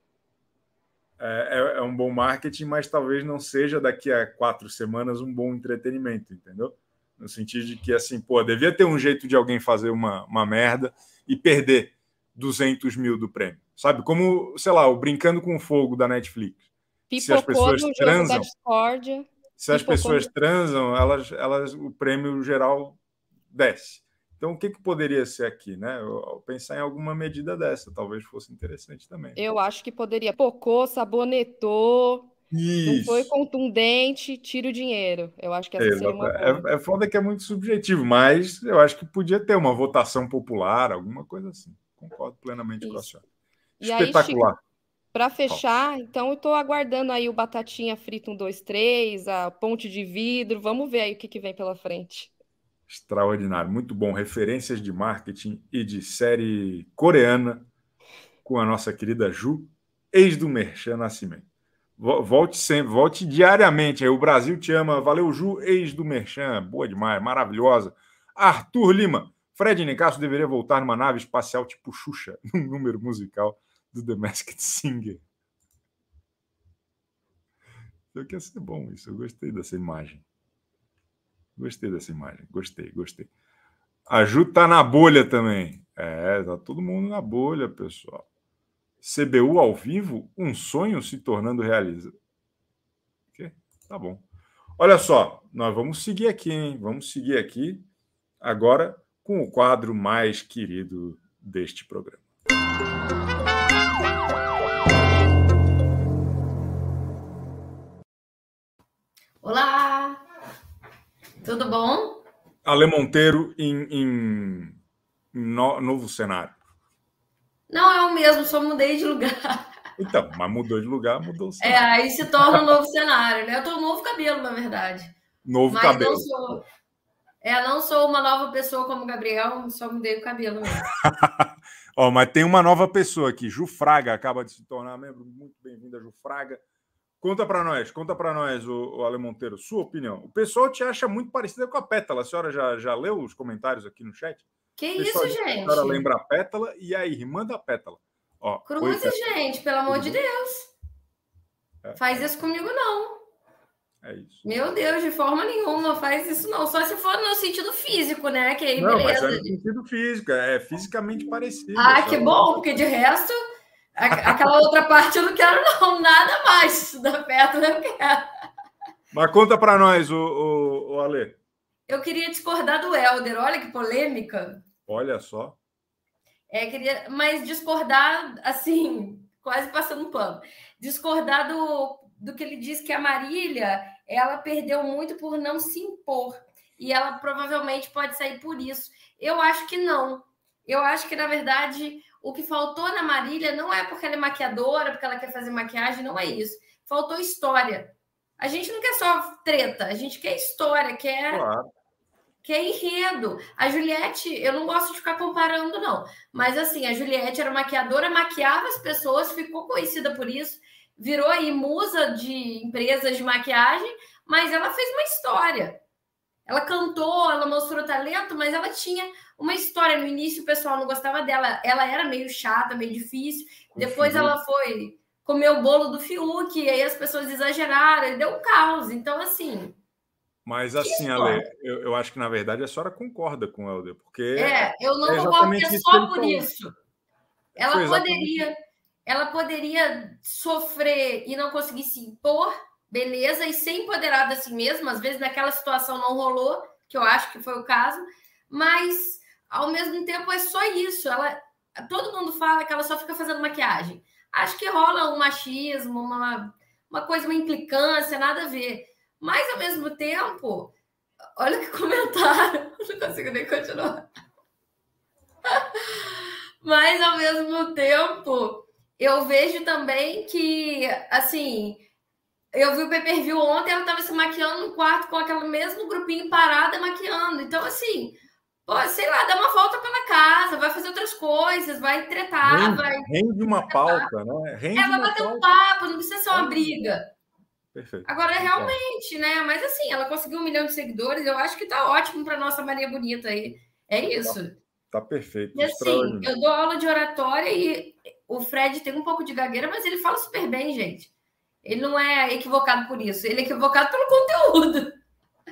é, é, é um bom marketing, mas talvez não seja daqui a quatro semanas um bom entretenimento, entendeu? No sentido de que, assim, pô, devia ter um jeito de alguém fazer uma, uma merda e perder 200 mil do prêmio. Sabe? Como, sei lá, o Brincando com Fogo da Netflix. Pipocou se as pessoas transam, jogo da discórdia. se as pessoas transam, elas, elas, o prêmio geral desce. Então, o que, que poderia ser aqui, né? Eu, pensar em alguma medida dessa, talvez fosse interessante também. Eu acho que poderia. Pocou, sabonetou, não Isso. foi contundente, tira o dinheiro. Eu acho que essa seria uma. É, é foda que é muito subjetivo, mas eu acho que podia ter uma votação popular, alguma coisa assim. Concordo plenamente com a Isso. senhora. E Espetacular. Para fechar, então eu tô aguardando aí o Batatinha Frita 1, 2, 3, a Ponte de Vidro. Vamos ver aí o que, que vem pela frente. Extraordinário, muito bom. Referências de marketing e de série coreana com a nossa querida Ju, ex do Merchan Nascimento. Vo- Volte sempre, volte diariamente. aí. O Brasil te ama. Valeu, Ju, ex do Merchan. Boa demais, maravilhosa. Arthur Lima. Fred Nicasso deveria voltar numa nave espacial tipo Xuxa, num número musical do The Masked Singer. Eu que ia ser bom isso. Eu gostei dessa imagem. Gostei dessa imagem. Gostei, gostei. A Ju tá na bolha também. É, tá todo mundo na bolha, pessoal. CBU ao vivo, um sonho se tornando realiza. Ok? Tá bom. Olha só, nós vamos seguir aqui, hein? Vamos seguir aqui agora com o quadro mais querido deste programa. Tudo bom? Ale Monteiro em, em no- novo cenário. Não é o mesmo, só mudei de lugar. Então, mas mudou de lugar, mudou o É, cenário. aí se torna um novo cenário, né? Eu tô um novo cabelo, na verdade. Novo Mas cabelo. não sou. É, não sou uma nova pessoa como o Gabriel, só mudei o cabelo mesmo. Ó, mas tem uma nova pessoa aqui, Ju Fraga, acaba de se tornar membro. Muito bem-vinda, Ju Fraga. Conta para nós, conta para nós, o, o Ale Monteiro, sua opinião. O pessoal te acha muito parecida com a Pétala. A senhora já, já leu os comentários aqui no chat? Que isso, gente? A senhora lembra a Pétala e a irmã da Pétala. Ó, Pétala. gente, pelo amor de bem? Deus. É. Faz isso comigo, não. É isso. Meu Deus, de forma nenhuma, faz isso não. Só se for no sentido físico, né? Que aí, Não, mas é beleza. no sentido físico, é fisicamente parecido. Ah, que bom, porque de resto, aquela outra parte eu não quero, não. Nada mais da Pétala eu não quero. Mas conta para nós, o, o, o Ale. Eu queria discordar do Helder. Olha que polêmica. Olha só. É, queria, mas discordar, assim, quase passando um pano. Discordar do, do que ele diz que a Marília, ela perdeu muito por não se impor. E ela provavelmente pode sair por isso. Eu acho que não. Eu acho que, na verdade, o que faltou na Marília não é porque ela é maquiadora, porque ela quer fazer maquiagem, não é isso. Faltou história. A gente não quer só treta, a gente quer história, quer Claro. que é enredo. A Juliette, eu não gosto de ficar comparando, não. Mas assim, a Juliette era maquiadora, maquiava as pessoas, ficou conhecida por isso, virou aí musa de empresas de maquiagem, mas ela fez uma história. Ela cantou, ela mostrou talento, mas ela tinha uma história. No início o pessoal não gostava dela, ela era meio chata, meio difícil. Depois Fiuk. ela foi comer o bolo do Fiuk, e aí as pessoas exageraram, e deu um caos. Então, assim, Mas assim, Ale, eu, eu acho que na verdade a senhora concorda com o Helder, porque É, eu não é concordo que é que só ele por isso. Ela poderia, ela poderia sofrer e não conseguir se impor, beleza, e ser empoderada assim mesmo. Às vezes naquela situação não rolou, que eu acho que foi o caso, mas ao mesmo tempo é só isso. Ela, todo mundo fala que ela só fica fazendo maquiagem. Acho que rola um machismo, uma, uma coisa, uma implicância, nada a ver. Mas ao mesmo tempo, olha que comentário, não consigo nem continuar. Mas ao mesmo tempo, eu vejo também que, assim, eu vi o pay per view ontem, ela estava se maquiando no quarto com aquele mesmo grupinho parada maquiando. Então, assim, pô, sei lá, dá uma volta pela casa, vai fazer outras coisas, vai tretar, rende, vai. rende uma pauta, né? Rende É, vai bater um papo, não precisa ser uma briga. Perfeito. Agora, realmente, né? Mas assim, ela conseguiu um milhão de seguidores, eu acho que tá ótimo para nossa Maria Bonita aí. É isso. Tá perfeito. E assim, eu dou aula de oratória e o Fred tem um pouco de gagueira, mas ele fala super bem, gente. Ele não é equivocado por isso, ele é equivocado pelo conteúdo.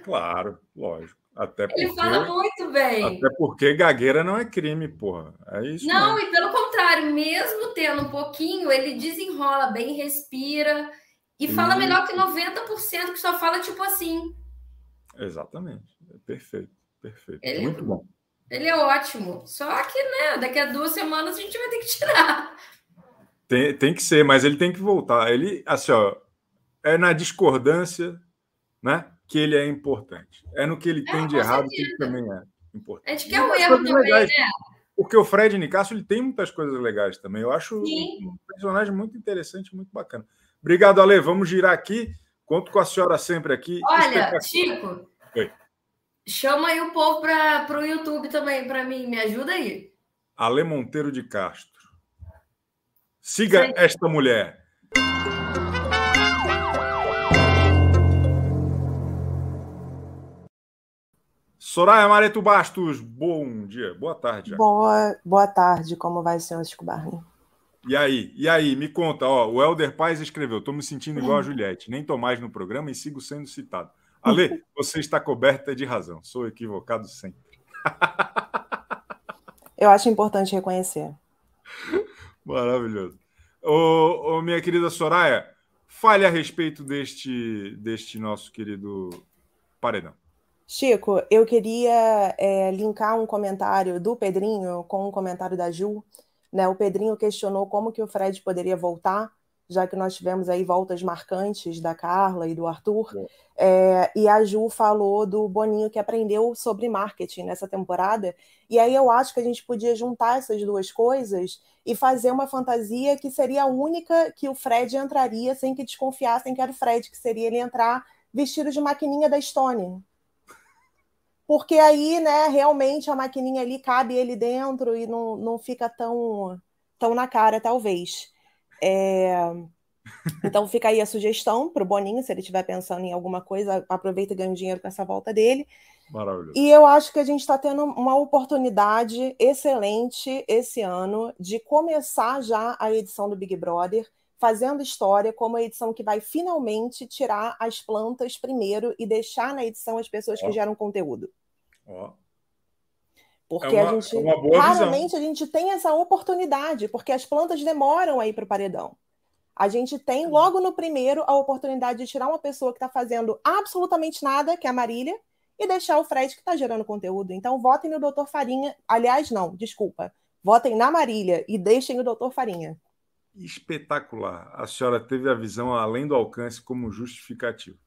Claro, lógico. Até porque, Ele fala muito bem. Até porque gagueira não é crime, porra. É isso. Não, mesmo. e pelo contrário, mesmo tendo um pouquinho, ele desenrola bem, respira e fala melhor que 90% que só fala tipo assim. Exatamente. É perfeito, perfeito. Ele- Muito bom. Ele é ótimo. Só que, né, daqui a duas semanas a gente vai ter que tirar. Tem, tem que ser, mas ele tem que voltar. Ele, assim, ó, é na discordância, né, que ele é importante. É no que ele tem de errado que ele também é importante. A gente quer o Muitas erro também, legais. né? Porque o Fred Nicasso ele tem muitas coisas legais também. Eu acho Sim. um personagem muito interessante, muito bacana. Obrigado, Ale. Vamos girar aqui. Conto com a senhora sempre aqui. Olha. Chico, Oi. chama aí o povo para o YouTube também, para mim. Me ajuda aí. Ale Monteiro de Castro. Siga Sim. esta mulher. Soraya Mareto Bastos, bom dia, boa tarde. já. Boa, boa tarde, como vai, senhor Chico Barney? E aí, e aí, me conta, ó, o Helder Paz escreveu: "Tô me sentindo igual a Juliette, nem tô mais no programa e sigo sendo citado". Ale, você está coberta de razão. Sou equivocado sempre. Eu acho importante reconhecer. Maravilhoso. Ô, ô, minha querida Soraya, fale a respeito deste, deste nosso querido paredão. Chico, eu queria é, linkar um comentário do Pedrinho com um comentário da Ju. Né? O Pedrinho questionou como que o Fred poderia voltar, já que nós tivemos aí voltas marcantes da Carla e do Arthur. É, e a Ju falou do Boninho que aprendeu sobre marketing nessa temporada. E aí eu acho que a gente podia juntar essas duas coisas e fazer uma fantasia que seria a única que o Fred entraria sem que desconfiassem que era o Fred, que seria ele entrar vestido de maquininha da Stone. Porque aí, né, realmente a maquininha ali cabe ele dentro e não, não fica tão, tão na cara, talvez. É, Então fica aí a sugestão para o Boninho, se ele estiver pensando em alguma coisa, aproveita e ganha um dinheiro com essa volta dele. Maravilhoso. E eu acho que a gente está tendo uma oportunidade excelente esse ano de começar já a edição do Big Brother, fazendo história como a edição que vai finalmente tirar as plantas primeiro e deixar na edição as pessoas que geram conteúdo. Ó, Porque É uma- a gente é boa visão. raramente a gente tem essa oportunidade, porque as plantas demoram a ir para o paredão. A gente tem logo no primeiro a oportunidade de tirar uma pessoa que está fazendo absolutamente nada, que é a Marília, e deixar o Fred que está gerando conteúdo. Então votem no Doutor Farinha. Aliás, não, desculpa. Votem na Marília e deixem o Doutor Farinha. espetacular. A senhora teve a visão além do alcance como justificativo.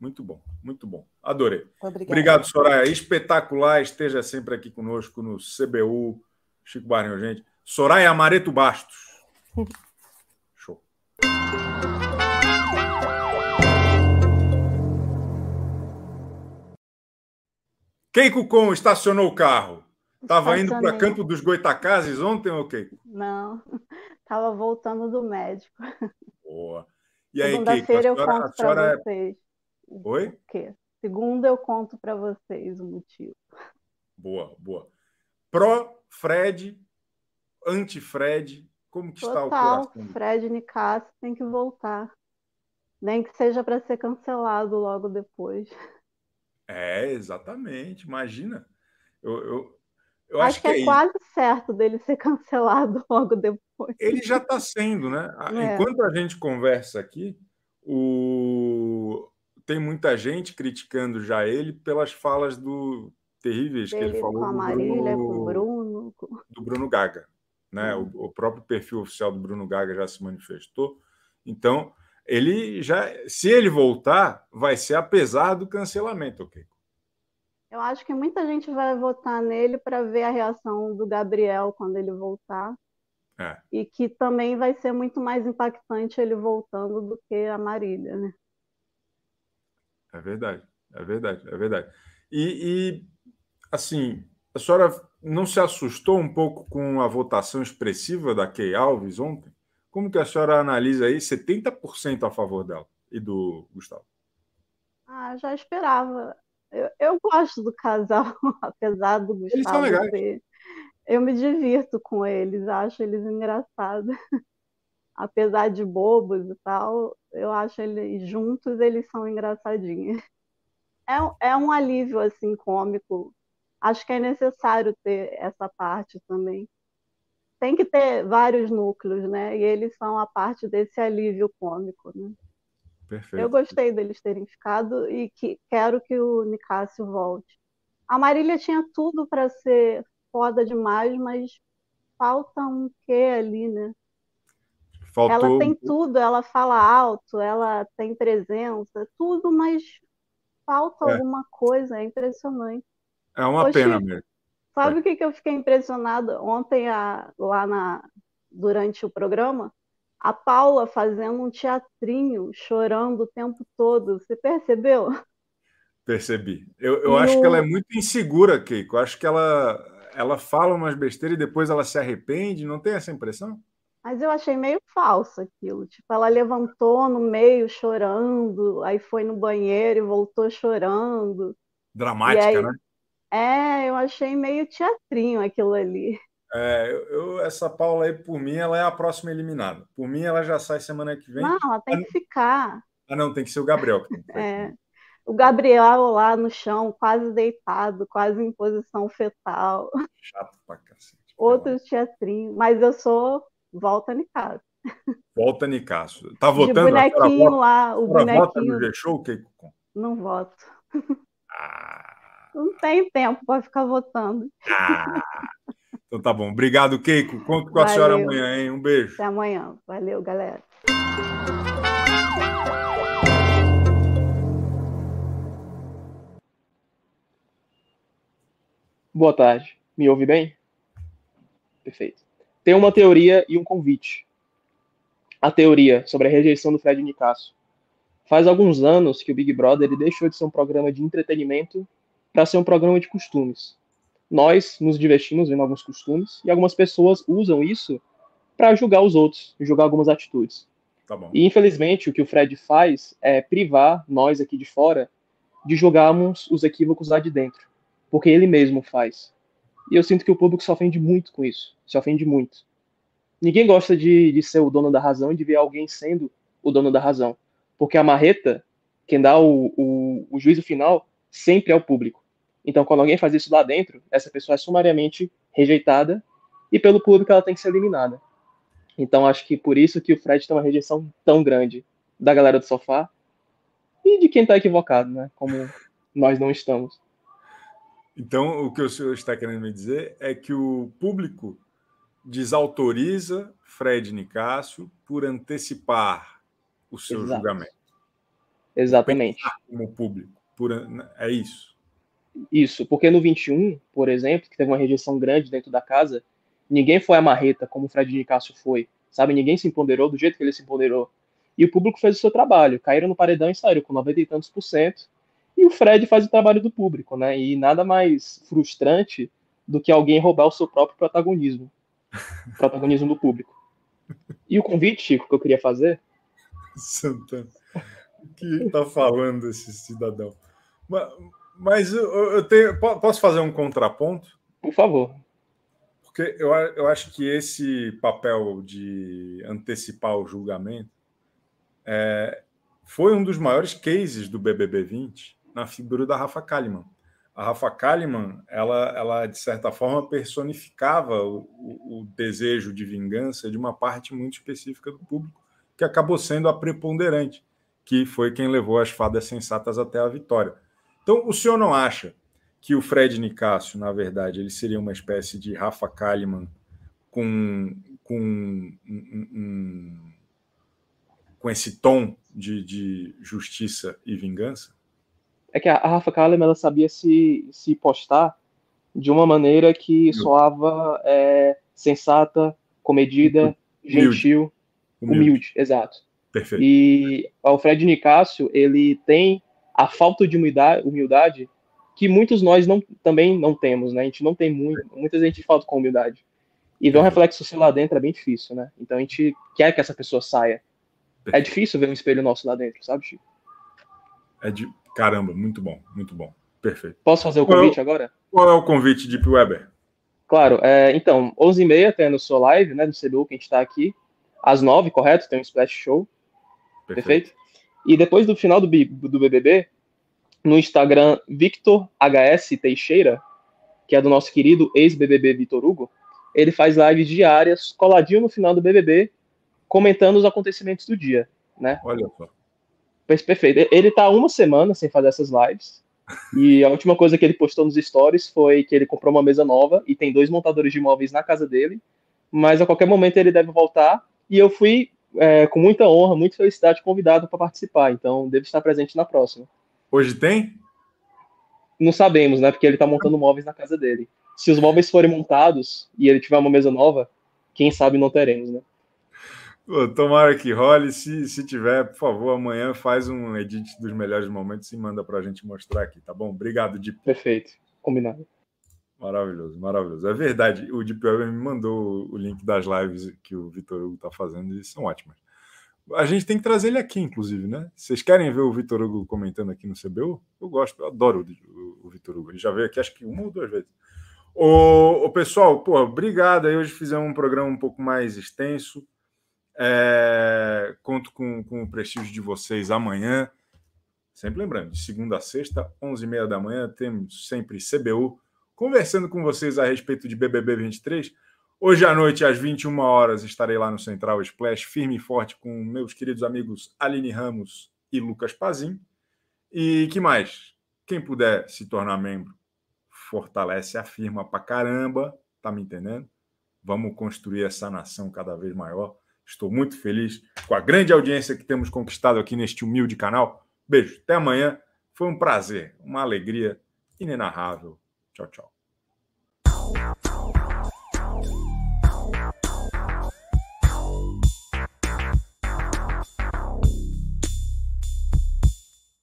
Muito bom, muito bom. Adorei. Obrigada. Obrigado, Soraya. Espetacular. Esteja sempre aqui conosco no CBU. Chico Barney, gente. Soraya Amareto Bastos. Show. Keiko Com estacionou o carro. Estava indo para. Campo dos Goitacazes ontem, ou Keiko? Não, estava voltando do médico. Boa. E aí, Keiko, a senhora, a senhora para é... vocês. Oi? O quê? Segunda eu conto para vocês o motivo. Boa, boa. Pró-Fred, anti-Fred, como que está o Total, coração? Fred Nicasso tem que voltar. Nem que seja para ser cancelado logo depois. É, exatamente. Imagina. Eu, eu, eu acho, acho, que é, isso. quase certo dele ser cancelado logo depois. Ele já está sendo, né? É. Enquanto a gente conversa aqui, o... tem muita gente criticando já ele pelas falas do terríveis que ele falou com a do Marília, com o Bruno, Bruno. com- do Bruno Gaga. Né? Hum. O, o próprio perfil oficial do Bruno Gaga já se manifestou. Então, ele já, se ele voltar, vai ser apesar do cancelamento, ok? Eu acho que muita gente vai votar nele para ver a reação do Gabriel quando ele voltar. É. E que também vai ser muito mais impactante ele voltando do que a Marília, né? É verdade, é verdade, é verdade. E, e, assim, a senhora não se assustou um pouco com a votação expressiva da Key Alves ontem? Como que a senhora analisa aí 70% a favor dela e do Gustavo? Ah, já esperava. Eu, eu gosto do casal, apesar do Eles são Gustavo legais. ser. eu me divirto com eles, acho eles engraçados. Apesar de bobos e tal, eu acho eles juntos, eles são engraçadinhos. É, um- é um alívio, assim, cômico. Acho que é necessário ter essa parte também. Tem que ter vários núcleos, né? E eles são a parte desse alívio cômico, né? Perfeito. Eu gostei deles terem ficado e que quero que o Nicásio volte. A Marília tinha tudo para ser foda demais, mas falta um quê ali, né? Faltou. Ela tem tudo, ela fala alto, ela tem presença, tudo, mas falta É. alguma coisa, é impressionante. É uma Ô, pena mesmo. Sabe o que que eu fiquei impressionada ontem a- lá na, durante o programa? A Paula fazendo um teatrinho, chorando o tempo todo. Você percebeu? Percebi. Eu, eu E acho que ela é muito insegura, Keiko. Eu acho que ela, ela fala umas besteiras e depois ela se arrepende. Não tem essa impressão? Mas eu achei meio falso aquilo. Tipo, ela levantou no meio chorando, aí foi no banheiro e voltou chorando. Dramática, aí, né? é, eu achei meio teatrinho aquilo ali. É, eu, essa Paula aí, por mim, ela é a próxima eliminada. Por mim, ela já sai semana que vem. Não, ela tem que ficar. Ah, não, tem que ser o Gabriel. que tem que sair. É. O Gabriel lá no chão, quase deitado, quase em posição fetal. Chato pra cacete. Outro teatrinho. Mas eu sou volta Nicasso. Volta, Nicasso. Tá De votando? Senhora bonequinho vota- lá, o senhora vota no bonequinho. G-Show, Keiko? Não voto. Ah. Não tem tempo para ficar votando. Ah. Então tá bom. Obrigado, Keiko. Conto com a senhora Valeu. amanhã, hein? Um beijo. Até amanhã. Valeu, galera. Boa tarde. Me ouve bem? Perfeito. Tem uma teoria e um convite. A teoria sobre a rejeição do Fred Nicasso. Faz alguns anos que o Big Brother ele deixou de ser um programa de entretenimento para ser um programa de costumes. Nós nos divertimos vendo alguns costumes e algumas pessoas usam isso para julgar os outros, julgar algumas atitudes. Tá. E infelizmente o que o Fred faz é privar nós aqui de fora de julgarmos os equívocos lá de dentro, porque ele mesmo faz. E eu sinto que o público se ofende muito com isso, se ofende muito. Ninguém gosta de, de ser o dono da razão e de ver alguém sendo o dono da razão, porque a marreta, quem dá o, o, o juízo final, sempre é o público. Então, quando alguém faz isso lá dentro, essa pessoa é sumariamente rejeitada e pelo público ela tem que ser eliminada. Então, acho que por isso que o Fred tem uma rejeição tão grande da galera do sofá e de quem está equivocado, né? Como nós não estamos. Então, o que o senhor está querendo me dizer é que o público desautoriza Fred Nicásio por antecipar o seu Exato. julgamento. Exatamente. Como público. Por, an- é isso. Isso, porque no 21, por exemplo, que teve uma rejeição grande dentro da casa, ninguém foi a marreta como o Fred Nicásio foi, sabe? Ninguém se empoderou do jeito que ele se empoderou. E o público fez o seu trabalho, caíram no paredão e saíram com 90 e tantos por cento. E o Fred faz o trabalho do público, né? E nada mais frustrante do que alguém roubar o seu próprio protagonismo. protagonismo do público. E o convite, Chico, que eu queria fazer Santana. O que está falando esse cidadão? Mas, mas eu, eu tenho, po- posso fazer um contraponto? Por favor. Porque eu, eu acho que esse papel de antecipar o julgamento é, foi um dos maiores cases do BBB 20 na figura da Rafa Kalimann. A Rafa Kalimann, ela, ela de certa forma personificava o, o- o desejo de vingança de uma parte muito específica do público, que acabou sendo a preponderante, que foi quem levou as fadas sensatas até a vitória. Então, o senhor não acha que o Fred Nicásio, na verdade, ele seria uma espécie de Rafa Kalimann com, com, um- um- com esse tom de, de justiça e vingança? É que a a Rafa Kalimann ela sabia se, se postar de uma maneira que soava é, sensata, comedida, Humilde. gentil, Humilde. humilde. exato. Perfeito. E o Fred Nicásio, ele tem a falta de humildade, humildade que muitos nós não, também não temos, né? A gente não tem muito, muita gente falta com humildade. E ver um reflexo seu lá dentro é bem difícil, né? Então a gente quer que essa pessoa saia. É difícil ver um espelho nosso lá dentro, sabe, Chico? É de caramba, muito bom, muito bom. Perfeito. Posso fazer o Qual é convite agora? Qual é o convite, Deep Weber? Claro, é, então, 11h30 tem no sua live, né, do CBU, que a gente está aqui. Às 9 correto? Tem um Splash Show. Perfeito? E depois do final do, do BBB, no Instagram Victor HS Teixeira, que é do nosso querido ex-BBB Vitor Hugo, ele faz lives diárias, coladinho no final do BBB, comentando os acontecimentos do dia, né? Olha só. Perfeito. Ele tá uma semana sem fazer essas lives. E a última coisa que ele postou nos stories foi que ele comprou uma mesa nova e tem dois montadores de imóveis na casa dele. Mas a qualquer momento ele deve voltar. E eu fui, é, com muita honra, muita felicidade, convidado para participar. Então, devo estar presente na próxima. Hoje tem? Não sabemos, né? Porque ele tá montando móveis na casa dele. Se os móveis forem montados e ele tiver uma mesa nova, quem sabe não teremos, né? Pô, tomara que role. Se, se tiver, por favor, amanhã faz um edit dos melhores momentos e manda para a gente mostrar aqui, tá bom? Obrigado, Deep. Perfeito. Combinado. Maravilhoso, maravilhoso. É verdade, o Deep Web me mandou o link das lives que o Vitor Hugo tá fazendo e são ótimas. A gente tem que trazer ele aqui, inclusive, né? Vocês querem ver o Vitor Hugo comentando aqui no CBU? Eu gosto, eu adoro o, o, o Vitor Hugo. Ele já veio aqui, acho que uma ou duas vezes. Ô, ô pessoal, pô, obrigado. Aí hoje fizemos um programa um pouco mais extenso. É, conto com, com o prestígio de vocês amanhã. Sempre lembrando, de segunda a sexta, 11h30 da manhã, temos sempre CBU conversando com vocês a respeito de BBB 23. Hoje à noite, às 21 horas, estarei lá no Central Splash, firme e forte, com meus queridos amigos Aline Ramos e Lucas Pazin. E que mais? Quem puder se tornar membro, fortalece a firma pra caramba, tá me entendendo? Vamos construir essa nação cada vez maior. Estou muito feliz com a grande audiência que temos conquistado aqui neste humilde canal. Beijo, até amanhã. Foi um prazer, uma alegria inenarrável. Tchau, tchau.